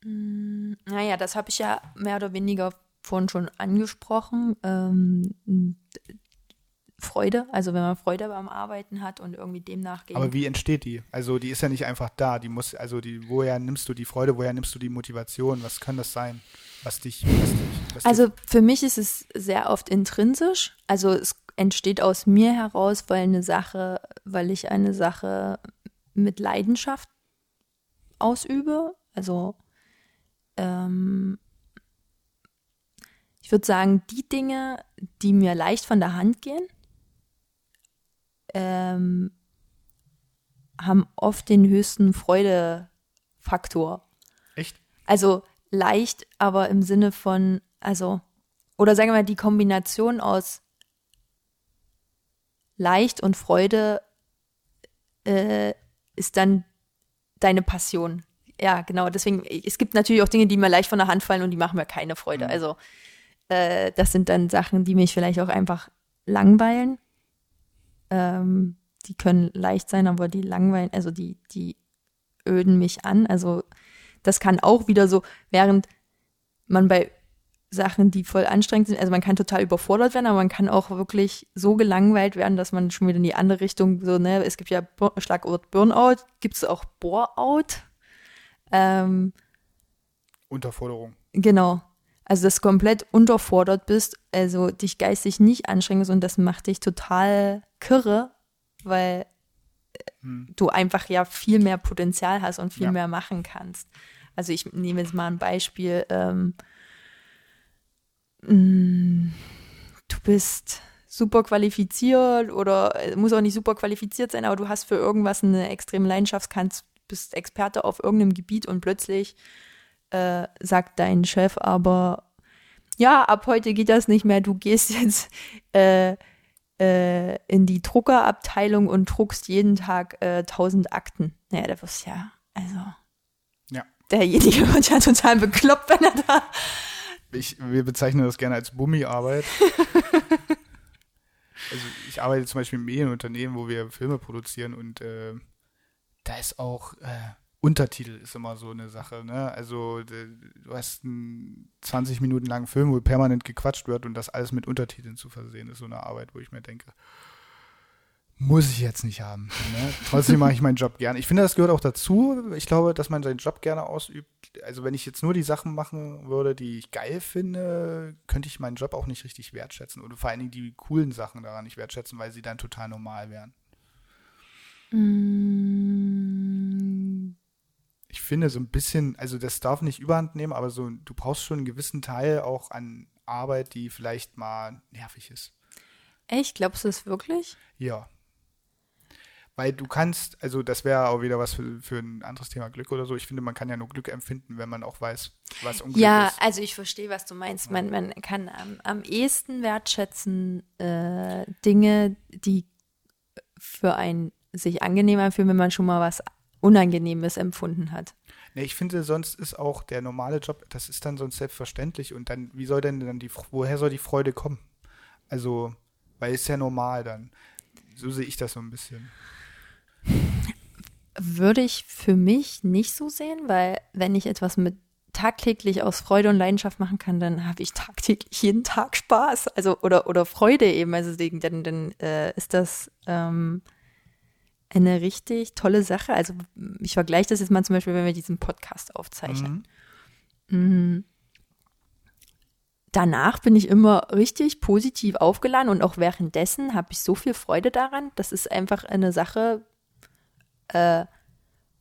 Speaker 2: Naja, das habe ich ja mehr oder weniger vorhin schon angesprochen. Ähm, Freude, also wenn man Freude beim Arbeiten hat und irgendwie dem nachgeht.
Speaker 1: Aber wie entsteht die? Also die ist ja nicht einfach da. Die muss, also die, woher nimmst du die Freude, woher nimmst du die Motivation? Was kann das sein, was dich, was dich was
Speaker 2: Also für mich ist es sehr oft intrinsisch. Also es entsteht aus mir heraus, weil eine Sache, weil ich eine Sache mit Leidenschaft ausübe. Also ähm, ich würde sagen, die Dinge, die mir leicht von der Hand gehen, ähm, haben oft den höchsten Freudefaktor.
Speaker 1: echt?
Speaker 2: Also leicht, aber im Sinne von, also, oder sagen wir mal, die Kombination aus leicht und Freude äh, ist dann deine Passion. Ja, genau. Deswegen, es gibt natürlich auch Dinge, die mir leicht von der Hand fallen und die machen mir keine Freude. Also, äh, das sind dann Sachen, die mich vielleicht auch einfach langweilen. Ähm, die können leicht sein, aber die langweilen, also die, die öden mich an. Also, das kann auch wieder so, während man bei Sachen, die voll anstrengend sind, also man kann total überfordert werden, aber man kann auch wirklich so gelangweilt werden, dass man schon wieder in die andere Richtung so, ne, es gibt ja Bur- Schlagwort Burnout, gibt es auch Bore-out. Ähm,
Speaker 1: Unterforderung.
Speaker 2: genau. Also, dass du komplett unterfordert bist, also dich geistig nicht anstrengst und das macht dich total kirre, weil äh, du einfach ja viel mehr Potenzial hast und viel
Speaker 1: Ja.
Speaker 2: mehr machen kannst. Also ich nehme jetzt mal ein Beispiel. Ähm, mh, du bist super qualifiziert oder äh, muss auch nicht super qualifiziert sein, aber du hast für irgendwas eine extreme Leidenschaft, kannst, bist Experte auf irgendeinem Gebiet und plötzlich äh, sagt dein Chef aber, ja, ab heute geht das nicht mehr, du gehst jetzt äh, äh, in die Druckerabteilung und druckst jeden Tag äh, 1000 Akten. Naja, da wirst du ja, also
Speaker 1: Ja.
Speaker 2: derjenige wird ja total bekloppt, wenn er da.
Speaker 1: Ich, wir bezeichnen das gerne als Bummi-Arbeit. also ich arbeite zum Beispiel im Medienunternehmen, wo wir Filme produzieren und äh, da ist auch äh, Untertitel ist immer so eine Sache. Ne? Also du hast einen 20 Minuten langen Film, wo permanent gequatscht wird und das alles mit Untertiteln zu versehen, ist so eine Arbeit, wo ich mir denke, muss ich jetzt nicht haben. Ne? Trotzdem mache ich meinen Job gerne. Ich finde, das gehört auch dazu. Ich glaube, dass man seinen Job gerne ausübt. Also wenn ich jetzt nur die Sachen machen würde, die ich geil finde, könnte ich meinen Job auch nicht richtig wertschätzen. Oder vor allen Dingen die coolen Sachen daran nicht wertschätzen, weil sie dann total normal wären. Ich finde so ein bisschen, also das darf nicht überhand nehmen, aber so, du brauchst schon einen gewissen Teil auch an Arbeit, die vielleicht mal nervig ist.
Speaker 2: Echt, glaubst du das wirklich?
Speaker 1: Ja. Weil du kannst, also das wäre auch wieder was für, für ein anderes Thema Glück oder so. Ich finde, man kann ja nur Glück empfinden, wenn man auch weiß, was Unglück
Speaker 2: Ja,
Speaker 1: ist.
Speaker 2: also ich verstehe, was du meinst. Man, man kann am, am ehesten wertschätzen äh, Dinge, die für einen sich angenehm anfühlen, wenn man schon mal was Unangenehmes empfunden hat.
Speaker 1: Nee, ich finde, sonst ist auch der normale Job, das ist dann sonst selbstverständlich. Und dann, wie soll denn dann die, woher soll die Freude kommen? Also, weil ist ja normal dann. So sehe ich das so ein bisschen.
Speaker 2: Würde ich für mich nicht so sehen, weil wenn ich etwas mit tagtäglich aus Freude und Leidenschaft machen kann, dann habe ich tagtäglich jeden Tag Spaß, also oder oder Freude eben, also deswegen, dann dann äh, ist das ähm, eine richtig tolle Sache. Also ich vergleiche das jetzt mal zum Beispiel, wenn wir diesen Podcast aufzeichnen.
Speaker 1: Mhm.
Speaker 2: Danach bin ich immer richtig positiv aufgeladen und auch währenddessen habe ich so viel Freude daran. Das ist einfach eine Sache, äh,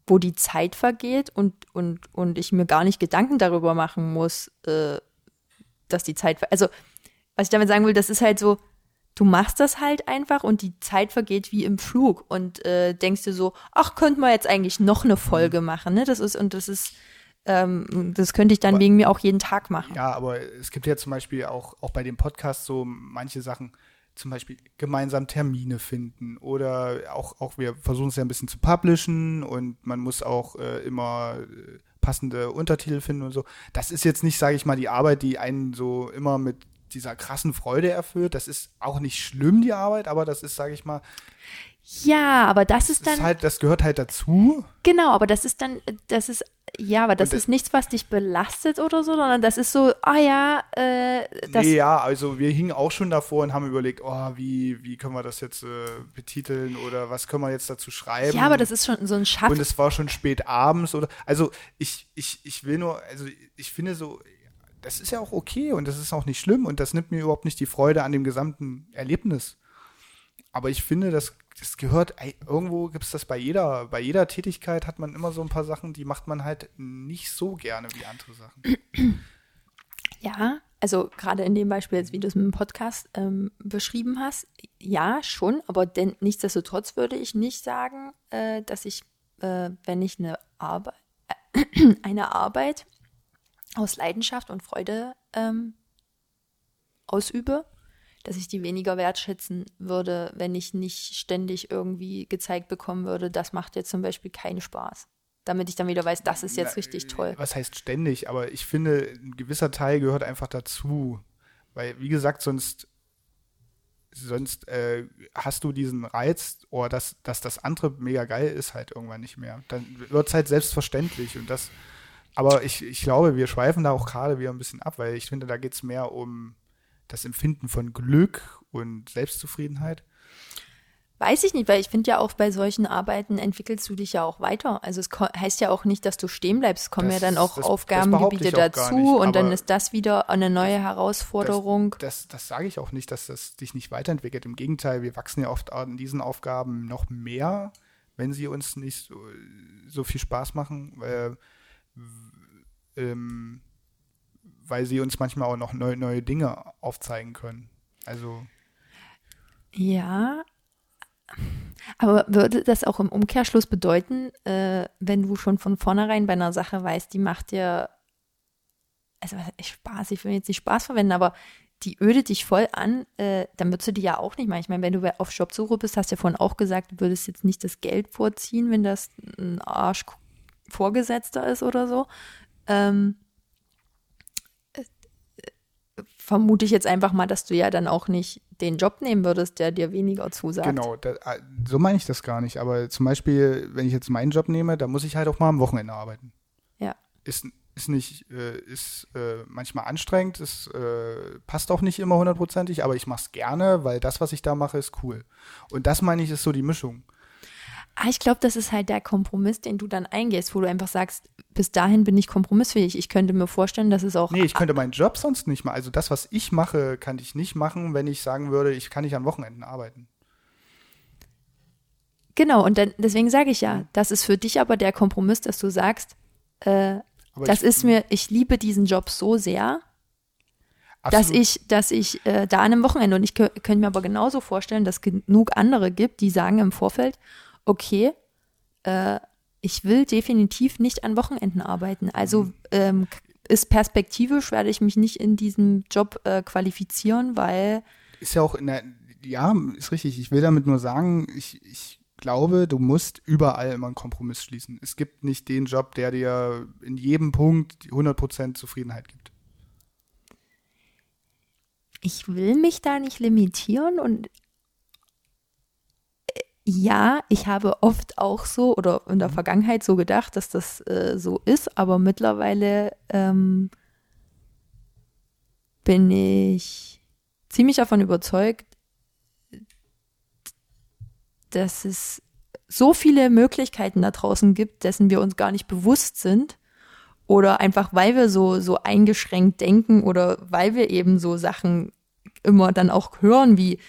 Speaker 2: wo die Zeit vergeht und, und, und ich mir gar nicht Gedanken darüber machen muss, äh, dass die Zeit, also was ich damit sagen will, das ist halt so, du machst das halt einfach und die Zeit vergeht wie im Flug und äh, denkst dir so, ach, könnte man jetzt eigentlich noch eine Folge mhm. machen, ne? Das ist, und das ist, ähm, das könnte ich dann aber, wegen mir auch jeden Tag machen.
Speaker 1: Ja, aber es gibt ja zum Beispiel auch, auch bei dem Podcast so manche Sachen, zum Beispiel gemeinsam Termine finden oder auch, auch wir versuchen es ja ein bisschen zu publishen und man muss auch äh, immer äh, passende Untertitel finden und so. Das ist jetzt nicht, sage ich mal, die Arbeit, die einen so immer mit dieser krassen Freude erfüllt. Das ist auch nicht schlimm, die Arbeit, aber das ist, sage ich mal.
Speaker 2: Ja, aber das ist dann.
Speaker 1: Ist halt, das gehört halt dazu.
Speaker 2: Genau, aber das ist dann, das ist ja, aber das, das ist nichts, was dich belastet oder so, sondern das ist so, ah oh ja, äh,
Speaker 1: das. Nee, ja, also wir hingen auch schon davor und haben überlegt, oh, wie, wie können wir das jetzt äh, betiteln oder was können wir jetzt dazu schreiben?
Speaker 2: Ja, aber das ist schon so ein Schaff.
Speaker 1: Und es war schon spät abends oder, also ich, ich, ich will nur, also ich finde so, das ist ja auch okay und das ist auch nicht schlimm und das nimmt mir überhaupt nicht die Freude an dem gesamten Erlebnis. Aber ich finde, das das gehört, irgendwo gibt es das bei jeder, bei jeder Tätigkeit hat man immer so ein paar Sachen, die macht man halt nicht so gerne wie andere Sachen.
Speaker 2: Ja, also gerade in dem Beispiel jetzt, wie du es mit dem Podcast ähm, beschrieben hast, ja, schon, aber denn, nichtsdestotrotz würde ich nicht sagen, äh, dass ich, äh, wenn ich eine Arbeit, äh, eine Arbeit aus Leidenschaft und Freude ähm, ausübe, dass ich die weniger wertschätzen würde, wenn ich nicht ständig irgendwie gezeigt bekommen würde, das macht jetzt zum Beispiel keinen Spaß. Damit ich dann wieder weiß, das ist jetzt Na, richtig toll.
Speaker 1: Was heißt ständig? Aber ich finde, ein gewisser Teil gehört einfach dazu. Weil, wie gesagt, sonst, sonst äh, hast du diesen Reiz, oh, dass, dass das andere mega geil ist, halt irgendwann nicht mehr. Dann wird es halt selbstverständlich. Und das, aber ich, ich glaube, wir schweifen da auch gerade wieder ein bisschen ab, weil ich finde, da geht es mehr um das Empfinden von Glück und Selbstzufriedenheit?
Speaker 2: Weiß ich nicht, weil ich finde ja auch bei solchen Arbeiten entwickelst du dich ja auch weiter. Also es heißt ja auch nicht, dass du stehen bleibst. Es kommen das, ja dann auch das, Aufgabengebiete das dazu nicht, und dann ist das wieder eine neue Herausforderung.
Speaker 1: Das, das, das sage ich auch nicht, dass das dich nicht weiterentwickelt. Im Gegenteil, wir wachsen ja oft an diesen Aufgaben noch mehr, wenn sie uns nicht so, so viel Spaß machen. Weil, ähm, weil sie uns manchmal auch noch neue, neue Dinge aufzeigen können. Also.
Speaker 2: Ja. Aber würde das auch im Umkehrschluss bedeuten, äh, wenn du schon von vornherein bei einer Sache weißt, die macht dir, also Spaß, ich will jetzt nicht Spaß verwenden, aber die ödet dich voll an, äh, dann würdest du die ja auch nicht machen. Ich meine, wenn du auf Jobsuche bist, hast du ja vorhin auch gesagt, du würdest jetzt nicht das Geld vorziehen, wenn das ein Arsch Vorgesetzter ist oder so. Ähm, vermute ich jetzt einfach mal, dass du ja dann auch nicht den Job nehmen würdest, der dir weniger zusagt.
Speaker 1: Genau, da, äh, so meine ich das gar nicht. Aber zum Beispiel, wenn ich jetzt meinen Job nehme, da muss ich halt auch mal am Wochenende arbeiten.
Speaker 2: Ja.
Speaker 1: Ist, ist nicht, äh, ist äh, manchmal anstrengend, ist, äh, passt auch nicht immer hundertprozentig, aber ich mache es gerne, weil das, was ich da mache, ist cool. Und das meine ich, ist so die Mischung.
Speaker 2: Ah, ich glaube, das ist halt der Kompromiss, den du dann eingehst, wo du einfach sagst, bis dahin bin ich kompromissfähig. Ich könnte mir vorstellen, dass es auch.
Speaker 1: Nee, ich könnte meinen Job sonst nicht machen. Also das, was ich mache, kann ich nicht machen, wenn ich sagen würde, ich kann nicht an Wochenenden arbeiten.
Speaker 2: Genau, und dann, deswegen sage ich ja, das ist für dich aber der Kompromiss, dass du sagst, äh, das ich, ist mir, ich liebe diesen Job so sehr, Absolut. dass ich, dass ich äh, da an einem Wochenende und ich könnte mir aber genauso vorstellen, dass genug andere gibt, die sagen im Vorfeld, okay, äh, ich will definitiv nicht an Wochenenden arbeiten. Also mhm. ähm, ist perspektivisch, werde ich mich nicht in diesem Job äh, qualifizieren, weil.
Speaker 1: Ist ja auch in der, ja, ist richtig. Ich will damit nur sagen, ich, ich glaube, du musst überall immer einen Kompromiss schließen. Es gibt nicht den Job, der dir in jedem Punkt 100% Zufriedenheit gibt.
Speaker 2: Ich will mich da nicht limitieren und ja, ich habe oft auch so oder in der mhm. Vergangenheit so gedacht, dass das äh, so ist, aber mittlerweile ähm, bin ich ziemlich davon überzeugt, dass es so viele Möglichkeiten da draußen gibt, dessen wir uns gar nicht bewusst sind. Oder einfach, weil wir so, so eingeschränkt denken oder weil wir eben so Sachen immer dann auch hören wie,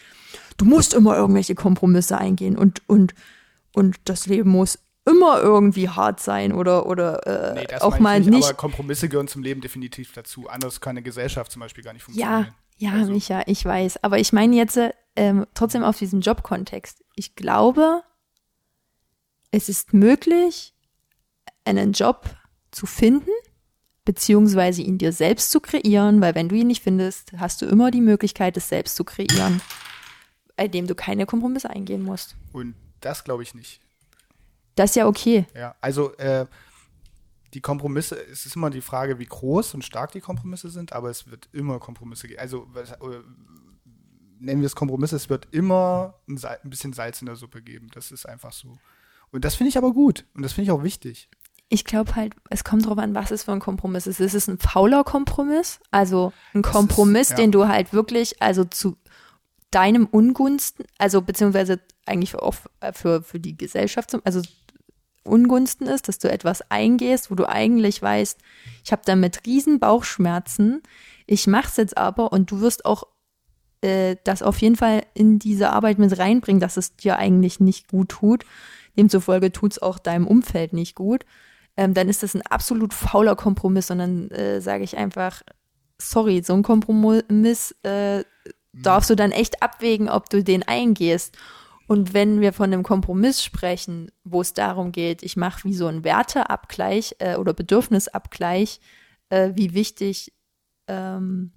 Speaker 2: du musst immer irgendwelche Kompromisse eingehen und, und, und das Leben muss immer irgendwie hart sein oder, oder äh, nee, auch mal nicht, nicht. Aber
Speaker 1: Kompromisse gehören zum Leben definitiv dazu. Anders kann eine Gesellschaft zum Beispiel gar nicht funktionieren.
Speaker 2: Ja, ja, also. Micha, ich weiß. Aber ich meine jetzt, äh, ähm, trotzdem auf diesen Jobkontext. Ich glaube, es ist möglich, einen Job zu finden, beziehungsweise ihn dir selbst zu kreieren, weil wenn du ihn nicht findest, hast du immer die Möglichkeit, es selbst zu kreieren, bei dem du keine Kompromisse eingehen musst.
Speaker 1: Und das glaube ich nicht.
Speaker 2: Das ist ja okay.
Speaker 1: Ja, also äh, die Kompromisse, es ist immer die Frage, wie groß und stark die Kompromisse sind, aber es wird immer Kompromisse geben. Also äh, nennen wir es Kompromisse, es wird immer ein, ein, bisschen Salz in der Suppe geben. Das ist einfach so. Und das finde ich aber gut und das finde ich auch wichtig.
Speaker 2: Ich glaube halt, es kommt drauf an, was es für ein Kompromiss ist. Ist es ein fauler Kompromiss? Also ein Kompromiss, ist, ja. den du halt wirklich, also zu deinem Ungunsten, also beziehungsweise eigentlich für, für, für die Gesellschaft, also Ungunsten ist, dass du etwas eingehst, wo du eigentlich weißt, ich habe damit riesen Bauchschmerzen, ich mach's jetzt aber und du wirst auch äh, das auf jeden Fall in diese Arbeit mit reinbringen, dass es dir eigentlich nicht gut tut. Demzufolge tut's auch deinem Umfeld nicht gut. Ähm, dann ist das ein absolut fauler Kompromiss und dann äh, sage ich einfach, sorry, so ein Kompromiss äh, darfst du dann echt abwägen, ob du den eingehst. Und wenn wir von einem Kompromiss sprechen, wo es darum geht, ich mache wie so einen Werteabgleich äh, oder Bedürfnisabgleich, äh, wie wichtig ähm,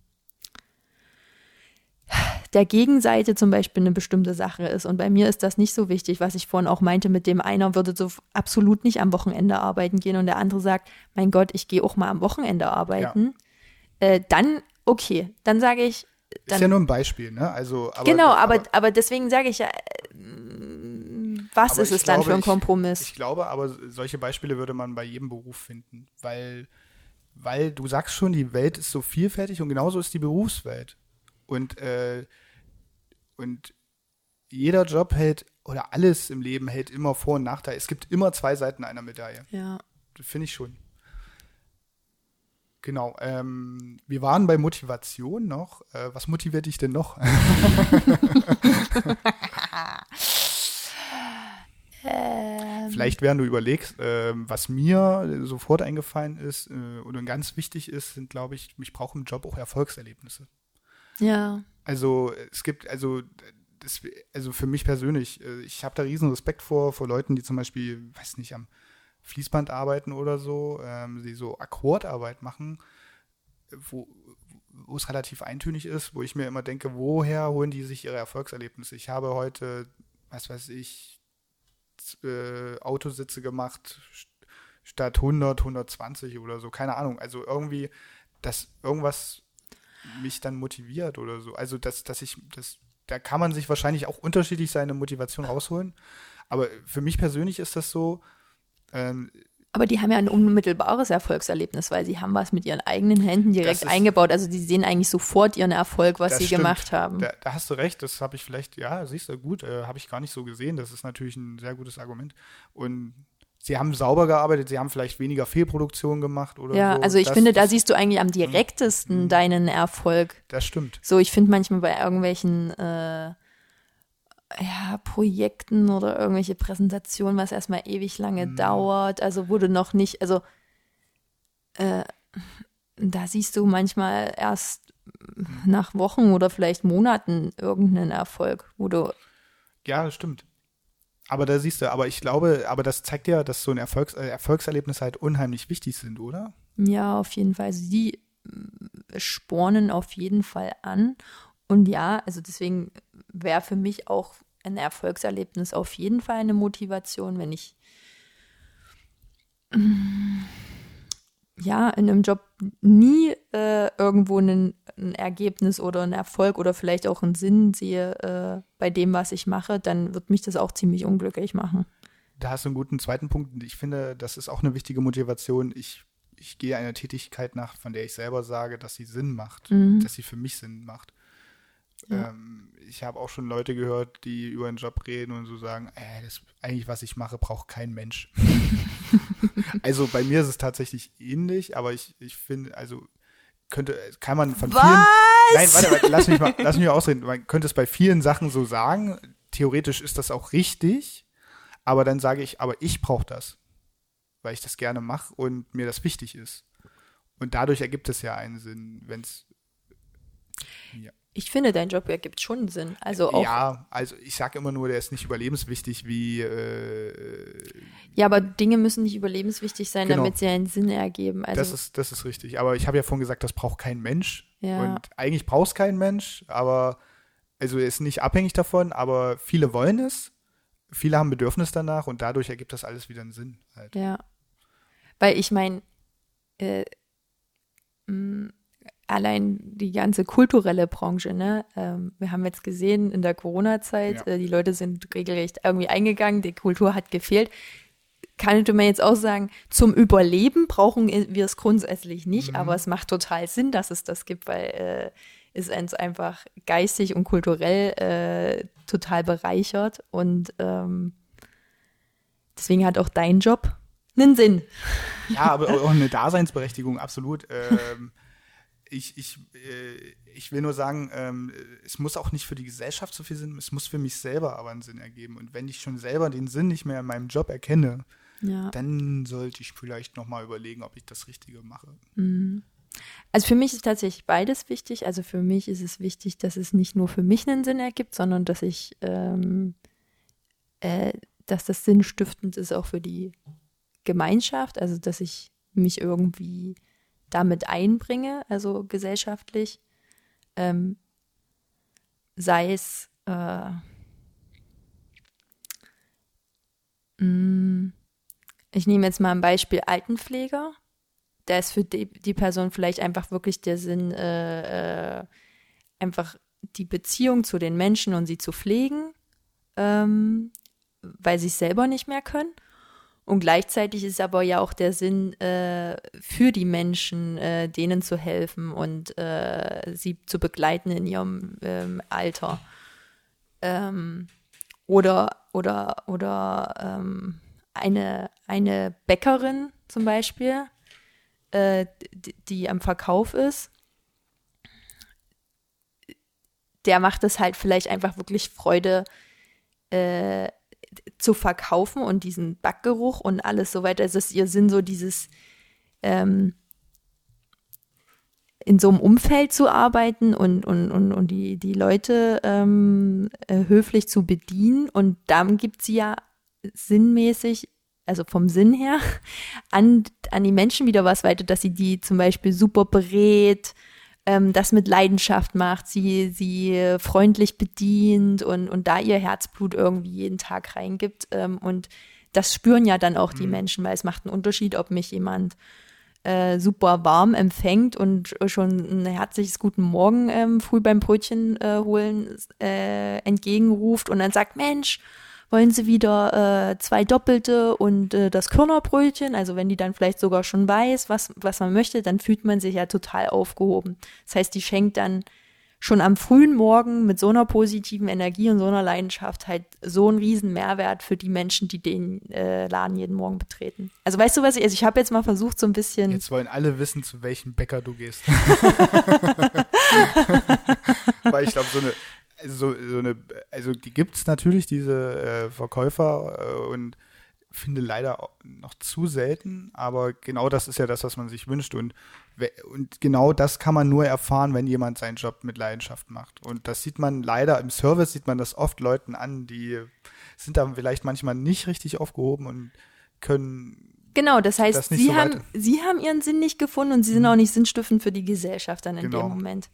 Speaker 2: der Gegenseite zum Beispiel eine bestimmte Sache ist. Und bei mir ist das nicht so wichtig, was ich vorhin auch meinte, mit dem einer würde so absolut nicht am Wochenende arbeiten gehen und der andere sagt, mein Gott, ich gehe auch mal am Wochenende arbeiten. Ja. Äh, dann, okay, dann sage ich, dann,
Speaker 1: ist ja nur ein Beispiel, ne? Also,
Speaker 2: aber, genau, aber, aber, aber deswegen sage ich ja, was ist es glaube, dann für ein Kompromiss?
Speaker 1: Ich, ich, glaube, aber solche Beispiele würde man bei jedem Beruf finden, weil, weil du sagst schon, die Welt ist so vielfältig und genauso ist die Berufswelt. Und, äh, und jeder Job hält, oder alles im Leben hält immer Vor- und Nachteile. Es gibt immer zwei Seiten einer Medaille.
Speaker 2: Ja.
Speaker 1: Finde ich schon. Genau. Ähm, wir waren bei Motivation noch. Äh, was motiviert dich denn noch? Vielleicht, während du überlegst, äh, was mir sofort eingefallen ist äh, oder ganz wichtig ist, sind, glaube ich, ich brauche im Job auch Erfolgserlebnisse.
Speaker 2: Ja.
Speaker 1: Also es gibt, also das, also für mich persönlich, äh, ich habe da riesen Respekt vor, vor Leuten, die zum Beispiel, weiß nicht, am Fließband arbeiten oder so, ähm, die so Akkordarbeit machen, wo, wo es relativ eintönig ist, wo ich mir immer denke, woher holen die sich ihre Erfolgserlebnisse? Ich habe heute, was weiß ich, äh, Autositze gemacht statt 100, 120 oder so, keine Ahnung. Also irgendwie, dass irgendwas mich dann motiviert oder so. Also, dass, dass ich, das, da kann man sich wahrscheinlich auch unterschiedlich seine Motivation rausholen. Aber für mich persönlich ist das so, ähm,
Speaker 2: aber die haben ja ein unmittelbares Erfolgserlebnis, weil sie haben was mit ihren eigenen Händen direkt ist, eingebaut. Also die sehen eigentlich sofort ihren Erfolg, was sie stimmt. gemacht haben.
Speaker 1: Da, da, hast du recht, das habe ich vielleicht, ja, siehst du, gut, äh, habe ich gar nicht so gesehen. Das ist natürlich ein sehr gutes Argument. Und sie haben sauber gearbeitet, sie haben vielleicht weniger Fehlproduktion gemacht oder
Speaker 2: ja,
Speaker 1: so.
Speaker 2: also ich das, finde, da siehst du eigentlich am direktesten mh, deinen Erfolg.
Speaker 1: Das stimmt.
Speaker 2: So, ich finde manchmal bei irgendwelchen äh, ja, Projekten oder irgendwelche Präsentationen, was erstmal ewig lange mhm. dauert, also wurde noch nicht, also äh, da siehst du manchmal erst nach Wochen oder vielleicht Monaten irgendeinen Erfolg, wo du.
Speaker 1: Ja, stimmt. Aber da siehst du, aber ich glaube, aber das zeigt ja, dass so ein Erfolgs äh, Erfolgserlebnis halt unheimlich wichtig sind, oder?
Speaker 2: Ja, auf jeden Fall. Also die äh, spornen auf jeden Fall an. Und ja, also deswegen wäre für mich auch ein Erfolgserlebnis auf jeden Fall eine Motivation, wenn ich ja in einem Job nie äh, irgendwo ein, ein, Ergebnis oder ein Erfolg oder vielleicht auch einen Sinn sehe äh, bei dem, was ich mache, dann wird mich das auch ziemlich unglücklich machen.
Speaker 1: Da hast du einen guten zweiten Punkt. Ich finde, das ist auch eine wichtige Motivation. Ich, ich gehe einer Tätigkeit nach, von der ich selber sage, dass sie Sinn macht, mhm. dass sie für mich Sinn macht. Ja. Ähm, ich habe auch schon Leute gehört, die über einen Job reden und so sagen, äh, das eigentlich, was ich mache, braucht kein Mensch. also bei mir ist es tatsächlich ähnlich, aber ich, ich finde, also könnte, kann man von
Speaker 2: was?
Speaker 1: vielen. Nein, warte, warte, lass mich mal, lass mich mal ausreden. Man könnte es bei vielen Sachen so sagen. Theoretisch ist das auch richtig, aber dann sage ich, aber ich brauche das, weil ich das gerne mache und mir das wichtig ist. Und dadurch ergibt es ja einen Sinn, wenn es
Speaker 2: ja Ich finde, dein Job ergibt schon Sinn. Also auch.
Speaker 1: Ja, also ich sage immer nur, der ist nicht überlebenswichtig wie. Äh,
Speaker 2: ja, aber Dinge müssen nicht überlebenswichtig sein,
Speaker 1: Genau.
Speaker 2: damit sie einen Sinn ergeben. Also,
Speaker 1: das, ist, das ist richtig. Aber ich habe ja vorhin gesagt, das braucht kein Mensch.
Speaker 2: Ja.
Speaker 1: Und eigentlich braucht es kein Mensch, aber also er ist nicht abhängig davon, aber viele wollen es. Viele haben Bedürfnis danach und dadurch ergibt das alles wieder einen Sinn. Halt.
Speaker 2: Ja. Weil ich meine, äh, mh, allein die ganze kulturelle Branche, ne? Ähm, wir haben jetzt gesehen in der Corona-Zeit,
Speaker 1: Ja.
Speaker 2: äh, die Leute sind regelrecht irgendwie eingegangen, die Kultur hat gefehlt. Könnte man jetzt auch sagen, zum Überleben brauchen wir es grundsätzlich nicht, aber es macht total Sinn, dass es das gibt, weil äh, es uns einfach geistig und kulturell äh, total bereichert und ähm, deswegen hat auch dein Job einen Sinn.
Speaker 1: Ja, aber auch eine Daseinsberechtigung, absolut. Ähm, ich, ich, äh, ich will nur sagen, ähm, es muss auch nicht für die Gesellschaft so viel Sinn, es muss für mich selber aber einen Sinn ergeben. Und wenn ich schon selber den Sinn nicht mehr in meinem Job erkenne,
Speaker 2: Ja.
Speaker 1: dann sollte ich vielleicht nochmal überlegen, ob ich das Richtige mache.
Speaker 2: Also für mich ist tatsächlich beides wichtig. Also für mich ist es wichtig, dass es nicht nur für mich einen Sinn ergibt, sondern dass ich, ähm, äh, dass das sinnstiftend ist auch für die Gemeinschaft. Also dass ich mich irgendwie damit einbringe, also gesellschaftlich. Ähm, sei es äh, mh, ich nehme jetzt mal ein Beispiel Altenpfleger da ist für die, die Person vielleicht einfach wirklich der Sinn, äh, äh, einfach die Beziehung zu den Menschen und sie zu pflegen, ähm, weil sie es selber nicht mehr können. Und gleichzeitig ist aber ja auch der Sinn äh, für die Menschen, äh, denen zu helfen und äh, sie zu begleiten in ihrem ähm, Alter. Ähm, oder oder oder ähm, eine, eine Bäckerin zum Beispiel, äh, die, die am Verkauf ist, der macht es halt vielleicht einfach wirklich Freude äh, zu verkaufen und diesen Backgeruch und alles so weiter. Es ist ihr Sinn, so dieses ähm, in so einem Umfeld zu arbeiten und, und, und, und die, die Leute ähm, äh, höflich zu bedienen. Und dann gibt sie ja sinnmäßig, also vom Sinn her, an, an die Menschen wieder was weiter, dass sie die zum Beispiel super berät, ähm, das mit Leidenschaft macht, sie, sie freundlich bedient und, und da ihr Herzblut irgendwie jeden Tag reingibt. Ähm, und das spüren ja dann auch die Menschen, weil es macht einen Unterschied, ob mich jemand äh, super warm empfängt und schon ein herzliches Guten Morgen ähm, früh beim Brötchen äh, holen äh, entgegenruft und dann sagt, Mensch, wollen Sie wieder äh, zwei Doppelte und äh, das Körnerbrötchen? Also wenn die dann vielleicht sogar schon weiß, was, was man möchte, dann fühlt man sich ja total aufgehoben. Das heißt, die schenkt dann schon am frühen Morgen mit so einer positiven Energie und so einer Leidenschaft halt so einen riesen Mehrwert für die Menschen, die den äh, Laden jeden Morgen betreten. Also weißt du was ich, also ich habe jetzt mal versucht, so ein bisschen.
Speaker 1: Jetzt wollen alle wissen, zu welchem Bäcker du gehst. Weil ich glaube, so eine, so, so eine, also die gibt es natürlich, diese äh, Verkäufer äh, und finde leider noch zu selten, aber genau das ist ja das, was man sich wünscht und, und genau das kann man nur erfahren, wenn jemand seinen Job mit Leidenschaft macht und das sieht man leider im Service sieht man das oft Leuten an, die sind da vielleicht manchmal nicht richtig aufgehoben und können
Speaker 2: Genau, das heißt,
Speaker 1: das
Speaker 2: sie
Speaker 1: so
Speaker 2: haben, sie haben ihren Sinn nicht gefunden und sie sind auch nicht sinnstiftend für die Gesellschaft dann in
Speaker 1: Genau.
Speaker 2: dem Moment.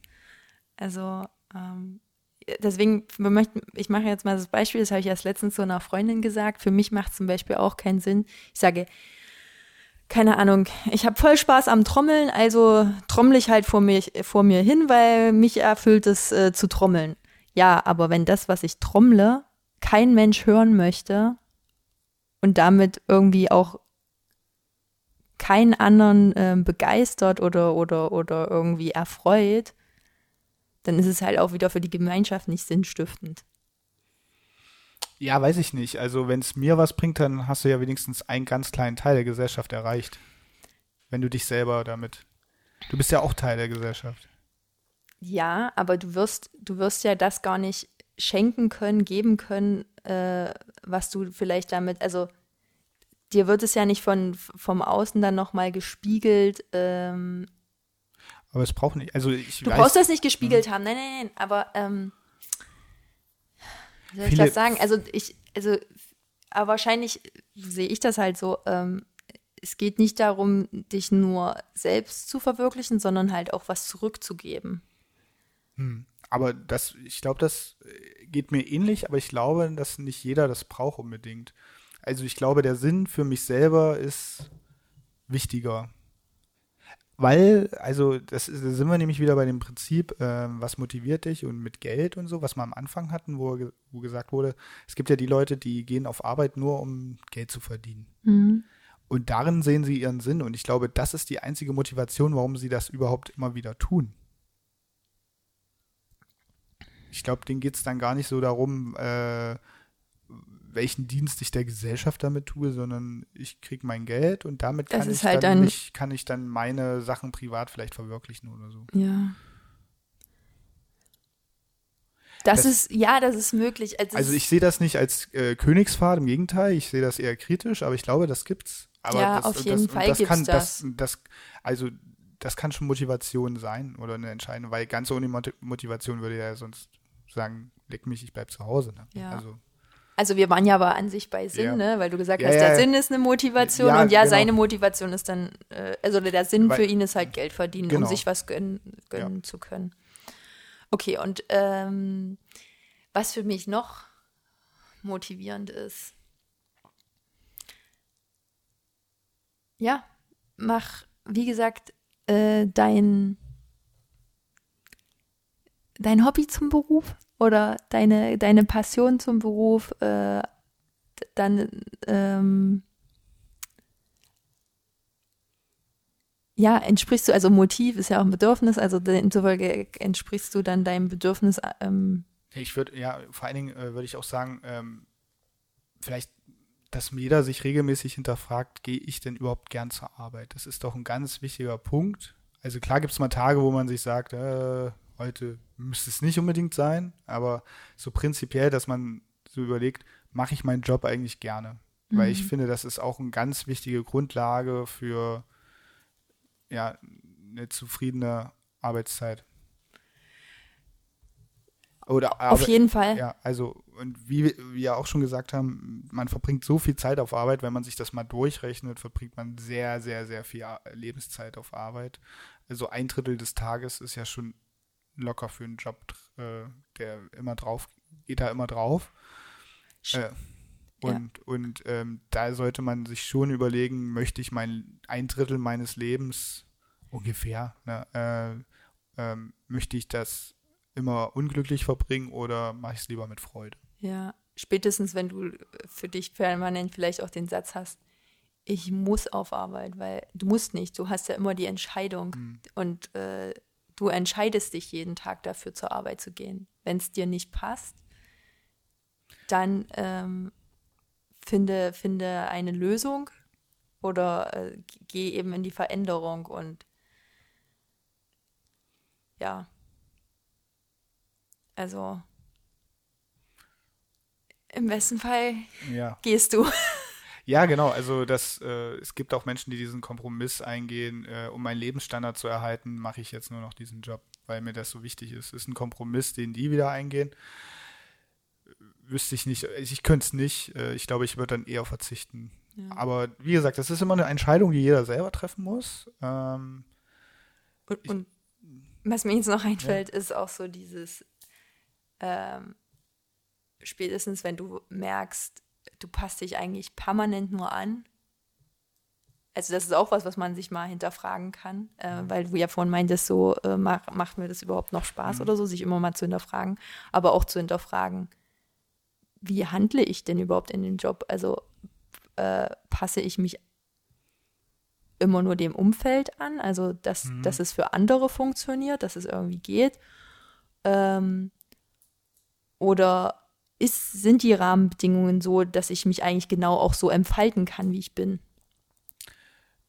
Speaker 2: Also ähm, deswegen, wir möchten, ich mache jetzt mal das Beispiel, das habe ich erst letztens zu einer Freundin gesagt. Für mich macht zum Beispiel auch keinen Sinn. Ich sage, keine Ahnung, ich habe voll Spaß am Trommeln, also trommel ich halt vor mir, vor mir hin, weil mich erfüllt es äh, zu trommeln. Ja, aber wenn das, was ich trommle, kein Mensch hören möchte und damit irgendwie auch keinen anderen ähm, begeistert oder, oder, oder irgendwie erfreut, dann ist es halt auch wieder für die Gemeinschaft nicht sinnstiftend.
Speaker 1: Ja, weiß ich nicht. Also wenn es mir was bringt, dann hast du ja wenigstens einen ganz kleinen Teil der Gesellschaft erreicht. Wenn du dich selber damit. Du bist ja auch Teil der Gesellschaft.
Speaker 2: Ja, aber du wirst, du wirst ja das gar nicht schenken können, geben können, äh, was du vielleicht damit, also dir wird es ja nicht von vom Außen dann nochmal gespiegelt, ähm,
Speaker 1: Aber es braucht nicht, also ich
Speaker 2: Du
Speaker 1: weiß,
Speaker 2: brauchst das nicht gespiegelt haben, nein, nein, nein, aber ähm, wie soll ich das sagen? Also ich, also aber wahrscheinlich sehe ich das halt so, ähm, es geht nicht darum, dich nur selbst zu verwirklichen, sondern halt auch was zurückzugeben.
Speaker 1: aber das, ich glaube, das äh, geht mir ähnlich, aber ich glaube, dass nicht jeder das braucht unbedingt. Also ich glaube, der Sinn für mich selber ist wichtiger. Weil, also, das ist, da sind wir nämlich wieder bei dem Prinzip, ähm, was motiviert dich und mit Geld und so, was wir am Anfang hatten, wo, wo gesagt wurde, es gibt ja die Leute, die gehen auf Arbeit nur, um Geld zu verdienen. Und darin sehen sie ihren Sinn. Und ich glaube, das ist die einzige Motivation, warum sie das überhaupt immer wieder tun. Ich glaube, denen geht es dann gar nicht so darum, äh, welchen Dienst ich der Gesellschaft damit tue, sondern ich kriege mein Geld und damit kann, ich
Speaker 2: halt
Speaker 1: dann mich, kann ich dann meine Sachen privat vielleicht verwirklichen oder so.
Speaker 2: Ja. Das,
Speaker 1: Das-
Speaker 2: ist, ja, das ist möglich. Also,
Speaker 1: Also ich sehe das nicht als äh, Königspfad, im Gegenteil, ich sehe das eher kritisch, aber ich glaube, das gibt's. Aber
Speaker 2: Ja,
Speaker 1: das,
Speaker 2: auf jeden
Speaker 1: das,
Speaker 2: Fall
Speaker 1: das
Speaker 2: gibt's
Speaker 1: kann,
Speaker 2: das.
Speaker 1: das. Also das kann schon Motivation sein oder eine Entscheidung, weil ganz ohne Moti- Motivation würde ja sonst sagen, leck mich, ich bleib zu Hause. Ne?
Speaker 2: Ja.
Speaker 1: Also
Speaker 2: Also wir waren ja aber an sich bei Sinn,
Speaker 1: Ja.
Speaker 2: ne? Weil du gesagt
Speaker 1: Ja,
Speaker 2: hast, der
Speaker 1: ja.
Speaker 2: Sinn ist eine Motivation und ja,
Speaker 1: genau.
Speaker 2: seine Motivation ist dann, äh, also der Sinn
Speaker 1: Weil-
Speaker 2: für ihn ist halt Geld verdienen,
Speaker 1: Genau.
Speaker 2: um sich was gönnen, gönnen zu können. Okay, und ähm, was für mich noch motivierend ist, ja, mach, wie gesagt, äh, dein dein Hobby zum Beruf oder deine, deine Passion zum Beruf, äh, dann ähm, ja, entsprichst du, also Motiv ist ja auch ein Bedürfnis, also demzufolge entsprichst du dann deinem Bedürfnis, ähm,
Speaker 1: ich würde, ja, vor allen Dingen äh, würde ich auch sagen, ähm, vielleicht, dass jeder sich regelmäßig hinterfragt, gehe ich denn überhaupt gern zur Arbeit? Das ist doch ein ganz wichtiger Punkt. Also klar gibt es mal Tage, wo man sich sagt, äh, heute müsste es nicht unbedingt sein, aber so prinzipiell, dass man so überlegt, mache ich meinen Job eigentlich gerne? Weil ich finde, das ist auch eine ganz wichtige Grundlage für ja, eine zufriedene Arbeitszeit. Oder
Speaker 2: auf
Speaker 1: Arbe-
Speaker 2: jeden Fall.
Speaker 1: ja, also, und wie wir ja auch schon gesagt haben, man verbringt so viel Zeit auf Arbeit, wenn man sich das mal durchrechnet, verbringt man sehr, sehr, sehr viel Lebenszeit auf Arbeit. Also ein Drittel des Tages ist ja schon locker für einen Job, äh, der immer drauf, geht da immer drauf. Äh, und und ähm, da sollte man sich schon überlegen, möchte ich mein ein Drittel meines Lebens ungefähr, ne, äh, ähm, möchte ich das immer unglücklich verbringen oder mache ich es lieber mit Freude?
Speaker 2: Ja, spätestens wenn du für dich permanent vielleicht auch den Satz hast, ich muss auf Arbeit, weil du musst nicht, du hast ja immer die Entscheidung und äh, du entscheidest dich jeden Tag dafür zur Arbeit zu gehen. Wenn es dir nicht passt, dann ähm, finde, finde eine Lösung oder äh, geh eben in die Veränderung und ja. Also im besten Fall
Speaker 1: Ja.
Speaker 2: gehst du.
Speaker 1: Ja, genau. Also das, äh, es gibt auch Menschen, die diesen Kompromiss eingehen, äh, um meinen Lebensstandard zu erhalten, mache ich jetzt nur noch diesen Job, weil mir das so wichtig ist. Ist ein Kompromiss, den die wieder eingehen. Wüsste ich nicht, ich könnte es nicht. Äh, ich glaube, ich würde dann eher verzichten. Aber wie gesagt, das ist immer eine Entscheidung, die jeder selber treffen muss. Ähm,
Speaker 2: Und, und was mir jetzt noch einfällt, ist auch so dieses, ähm, spätestens wenn du merkst, du passt dich eigentlich permanent nur an. Also das ist auch was, was man sich mal hinterfragen kann, äh, weil du ja vorhin meintest, so äh, mach, macht mir das überhaupt noch Spaß oder so, sich immer mal zu hinterfragen, aber auch zu hinterfragen, wie handle ich denn überhaupt in dem Job? Also äh, passe ich mich immer nur dem Umfeld an, also dass, dass es für andere funktioniert, dass es irgendwie geht. Ähm, oder ist, sind die Rahmenbedingungen so, dass ich mich eigentlich genau auch so entfalten kann, wie ich bin?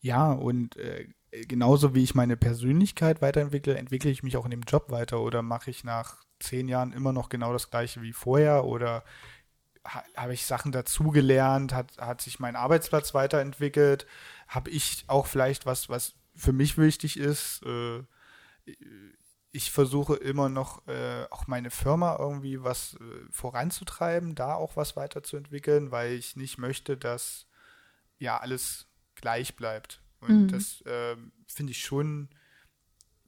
Speaker 1: ja, und äh, genauso wie ich meine Persönlichkeit weiterentwickle, entwickle ich mich auch in dem Job weiter oder mache ich nach zehn Jahren immer noch genau das gleiche wie vorher oder ha habe ich Sachen dazugelernt, hat, hat sich mein Arbeitsplatz weiterentwickelt, habe ich auch vielleicht was, was für mich wichtig ist, äh, ich versuche immer noch äh, auch meine Firma irgendwie was äh, voranzutreiben, da auch was weiterzuentwickeln, weil ich nicht möchte, dass ja alles gleich bleibt. Und mhm. das äh, finde ich schon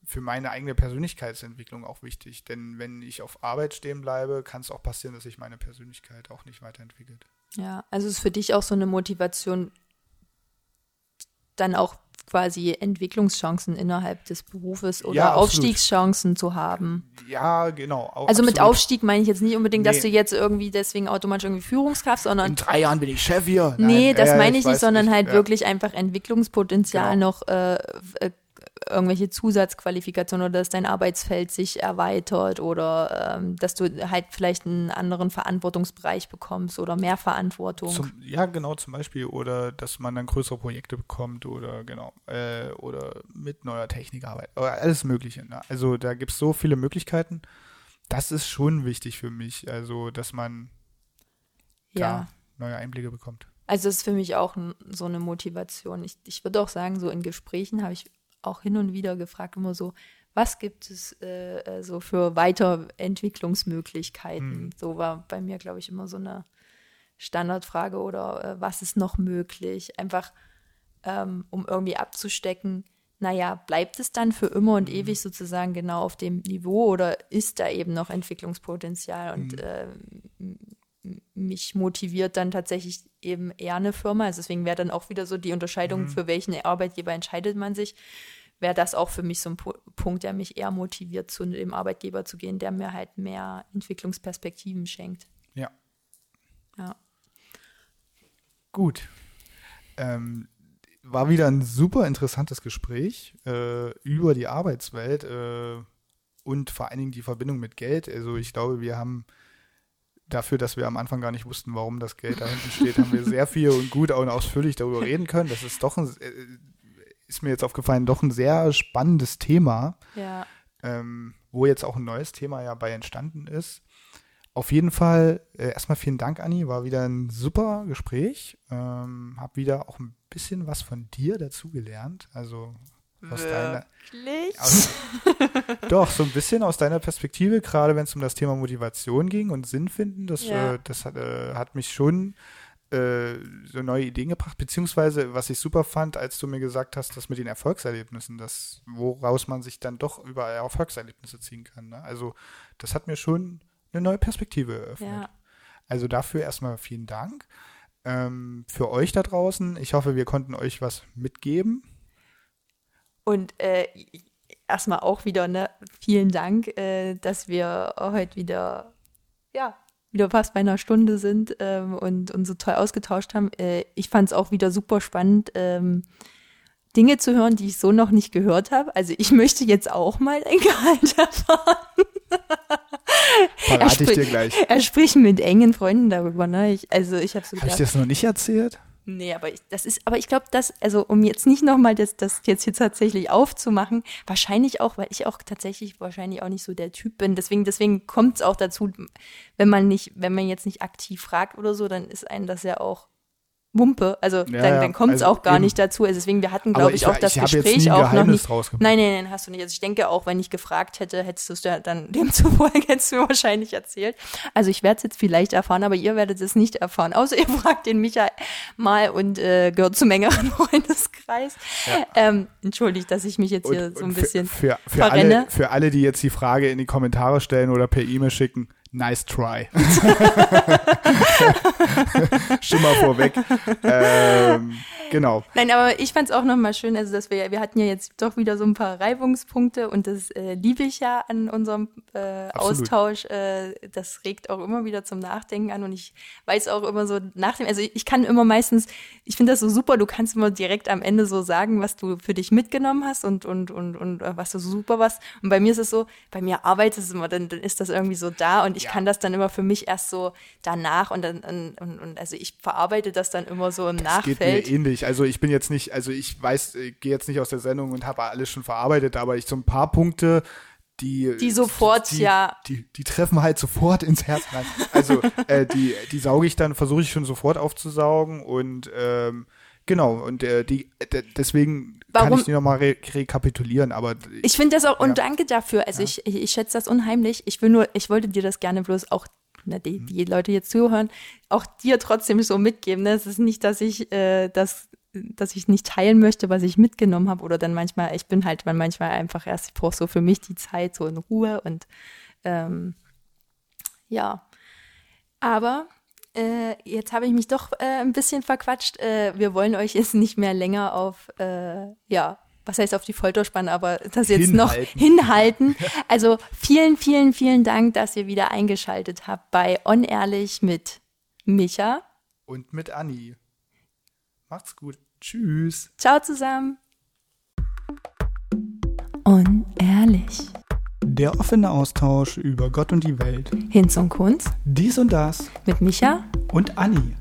Speaker 1: für meine eigene Persönlichkeitsentwicklung auch wichtig. Denn wenn ich auf Arbeit stehen bleibe, kann es auch passieren, dass sich meine Persönlichkeit auch nicht weiterentwickelt.
Speaker 2: Ja, also ist für dich auch so eine Motivation, dann auch quasi Entwicklungschancen innerhalb des Berufes oder ja, Aufstiegschancen zu haben.
Speaker 1: Ja, genau.
Speaker 2: also absolut. mit Aufstieg meine ich jetzt nicht unbedingt, nee. dass du jetzt irgendwie deswegen automatisch irgendwie Führungskraft, sondern.
Speaker 1: In drei Jahren bin ich Chef hier.
Speaker 2: Nein, nee, das äh, meine ich, ich nicht, sondern nicht. halt ja. wirklich einfach Entwicklungspotenzial genau. noch äh, äh irgendwelche Zusatzqualifikationen oder dass dein Arbeitsfeld sich erweitert oder ähm, dass du halt vielleicht einen anderen Verantwortungsbereich bekommst oder mehr Verantwortung.
Speaker 1: Zum, ja, genau, zum Beispiel. Oder dass man dann größere Projekte bekommt oder genau, äh, oder mit neuer Technik arbeitet. Oder alles Mögliche. Ne? Also da gibt es so viele Möglichkeiten. Das ist schon wichtig für mich, also dass man ja. neue Einblicke bekommt.
Speaker 2: Also das ist für mich auch so eine Motivation. Ich, ich würde auch sagen, so in Gesprächen habe ich auch hin und wieder gefragt, immer so, was gibt es äh, äh so für Weiterentwicklungsmöglichkeiten? Mhm. So war bei mir, glaube ich, immer so eine Standardfrage oder äh, was ist noch möglich? Einfach, ähm, um irgendwie abzustecken, naja, bleibt es dann für immer und mhm. ewig sozusagen genau auf dem Niveau oder ist da eben noch Entwicklungspotenzial? Und mhm. äh, mich motiviert dann tatsächlich eben eher eine Firma. Also deswegen wäre dann auch wieder so die Unterscheidung, mhm. für welchen Arbeitgeber entscheidet man sich wäre das auch für mich so ein Punkt, der mich eher motiviert, zu dem Arbeitgeber zu gehen, der mir halt mehr Entwicklungsperspektiven schenkt.
Speaker 1: Ja.
Speaker 2: Ja.
Speaker 1: Gut. Ähm, war wieder ein super interessantes Gespräch äh, über die Arbeitswelt äh, und vor allen Dingen die Verbindung mit Geld. Also ich glaube, wir haben dafür, dass wir am Anfang gar nicht wussten, warum das Geld da hinten steht, haben wir sehr viel und gut und ausführlich darüber reden können. Das ist doch ein, äh, ist mir jetzt aufgefallen, doch ein sehr spannendes Thema,
Speaker 2: ja.
Speaker 1: ähm, wo jetzt auch ein neues Thema ja bei entstanden ist. Auf jeden Fall äh, erstmal vielen Dank, Anni. War wieder ein super Gespräch. Ähm, hab wieder auch ein bisschen was von dir dazugelernt. Also aus deiner. Aus, doch, so ein bisschen aus deiner Perspektive, gerade wenn es um das Thema Motivation ging und Sinn finden. Das, ja. äh, das hat, äh, hat mich schon äh, so neue Ideen gebracht, beziehungsweise was ich super fand, als du mir gesagt hast, das mit den Erfolgserlebnissen, das, woraus man sich dann doch über Erfolgserlebnisse ziehen kann. Ne? Also das hat mir schon eine neue Perspektive eröffnet. Ja. Also dafür erstmal vielen Dank. Ähm, für euch da draußen, ich hoffe, wir konnten euch was mitgeben.
Speaker 2: Und äh, erstmal auch wieder, ne, vielen Dank, äh, dass wir heute wieder ja, wieder fast bei einer Stunde sind ähm, und, und so toll ausgetauscht haben. Äh, ich fand es auch wieder super spannend, ähm, Dinge zu hören, die ich so noch nicht gehört habe. Also ich möchte jetzt auch mal ein Gehalt erfahren.
Speaker 1: Verrate ich dir gleich.
Speaker 2: Er spricht mit engen Freunden darüber. Ne? Ich, also ich habe so
Speaker 1: Habe ich das noch nicht erzählt?
Speaker 2: Nee, aber ich, das ist, aber ich glaube, dass, also um jetzt nicht nochmal das, das jetzt hier tatsächlich aufzumachen, wahrscheinlich auch, weil ich auch tatsächlich wahrscheinlich auch nicht so der Typ bin. Deswegen, deswegen kommt es auch dazu, wenn man nicht, wenn man jetzt nicht aktiv fragt oder so, dann ist einem das ja auch Wumpe. Also ja, dann, dann kommt es also auch gar eben. nicht dazu. Also deswegen, wir hatten, glaube ich, ich, auch das Gespräch auch noch nicht. Nein, nein, nein, hast du nicht. Also ich denke auch, wenn ich gefragt hätte, hättest du es dann demzufolge hättest du wahrscheinlich erzählt. Also ich werde es jetzt vielleicht erfahren, aber ihr werdet es nicht erfahren. Außer ihr fragt den Michael mal und äh, gehört zum engeren Freundeskreis. Ja. Ähm, entschuldigt, dass ich mich jetzt hier und, so ein bisschen
Speaker 1: für, für, für alle, für alle, die jetzt die Frage in die Kommentare stellen oder per E-Mail schicken, Nice try. Schon mal vorweg. Ähm, genau.
Speaker 2: Nein, aber ich fand es auch nochmal schön, also dass wir, wir hatten ja jetzt doch wieder so ein paar Reibungspunkte und das äh, liebe ich ja an unserem äh, Austausch. Äh, das regt auch immer wieder zum Nachdenken an und ich weiß auch immer so nach dem, also ich kann immer meistens, ich finde das so super, du kannst immer direkt am Ende so sagen, was du für dich mitgenommen hast und, und, und, und äh, was du so super was. Und bei mir ist es so, bei mir arbeitet es immer, dann, dann ist das irgendwie so da und ich ja. kann das dann immer für mich erst so danach und dann, und, und, und also ich verarbeite das dann immer so im das Nachfeld.
Speaker 1: Geht mir ähnlich. Also ich bin jetzt nicht, also ich weiß, gehe jetzt nicht aus der Sendung und habe alles schon verarbeitet, aber ich so ein paar Punkte, die
Speaker 2: die sofort
Speaker 1: die,
Speaker 2: ja
Speaker 1: die, die treffen halt sofort ins Herz rein. Also äh, die die sauge ich dann versuche ich schon sofort aufzusaugen und ähm, Genau, und äh, die, äh, deswegen
Speaker 2: Warum-
Speaker 1: kann ich die nochmal re rekapitulieren, aber
Speaker 2: Ich finde das auch, und
Speaker 1: Ja.
Speaker 2: danke dafür. Also ich, ich, ich schätze das unheimlich. Ich will nur, ich wollte dir das gerne bloß auch, na, die, die Leute jetzt zuhören, auch dir trotzdem so mitgeben. Ne? Es ist nicht, dass ich äh, das dass ich nicht teilen möchte, was ich mitgenommen habe oder dann manchmal, ich bin halt man manchmal einfach erst, ich brauche so für mich die Zeit, so in Ruhe und ähm, ja. Aber äh, jetzt habe ich mich doch äh, ein bisschen verquatscht. Äh, wir wollen euch jetzt nicht mehr länger auf, äh, ja, was heißt auf die Folter spannen, aber das jetzt noch
Speaker 1: Hinhalten.
Speaker 2: hinhalten. Also vielen, vielen, vielen Dank, dass ihr wieder eingeschaltet habt bei Unehrlich mit Micha.
Speaker 1: und mit Anni. Macht's gut. Tschüss.
Speaker 2: Ciao zusammen. Unehrlich.
Speaker 1: Der offene Austausch über Gott und die Welt.
Speaker 2: Hinz und Kunz
Speaker 1: Dies und das
Speaker 2: mit Micha
Speaker 1: und Anni.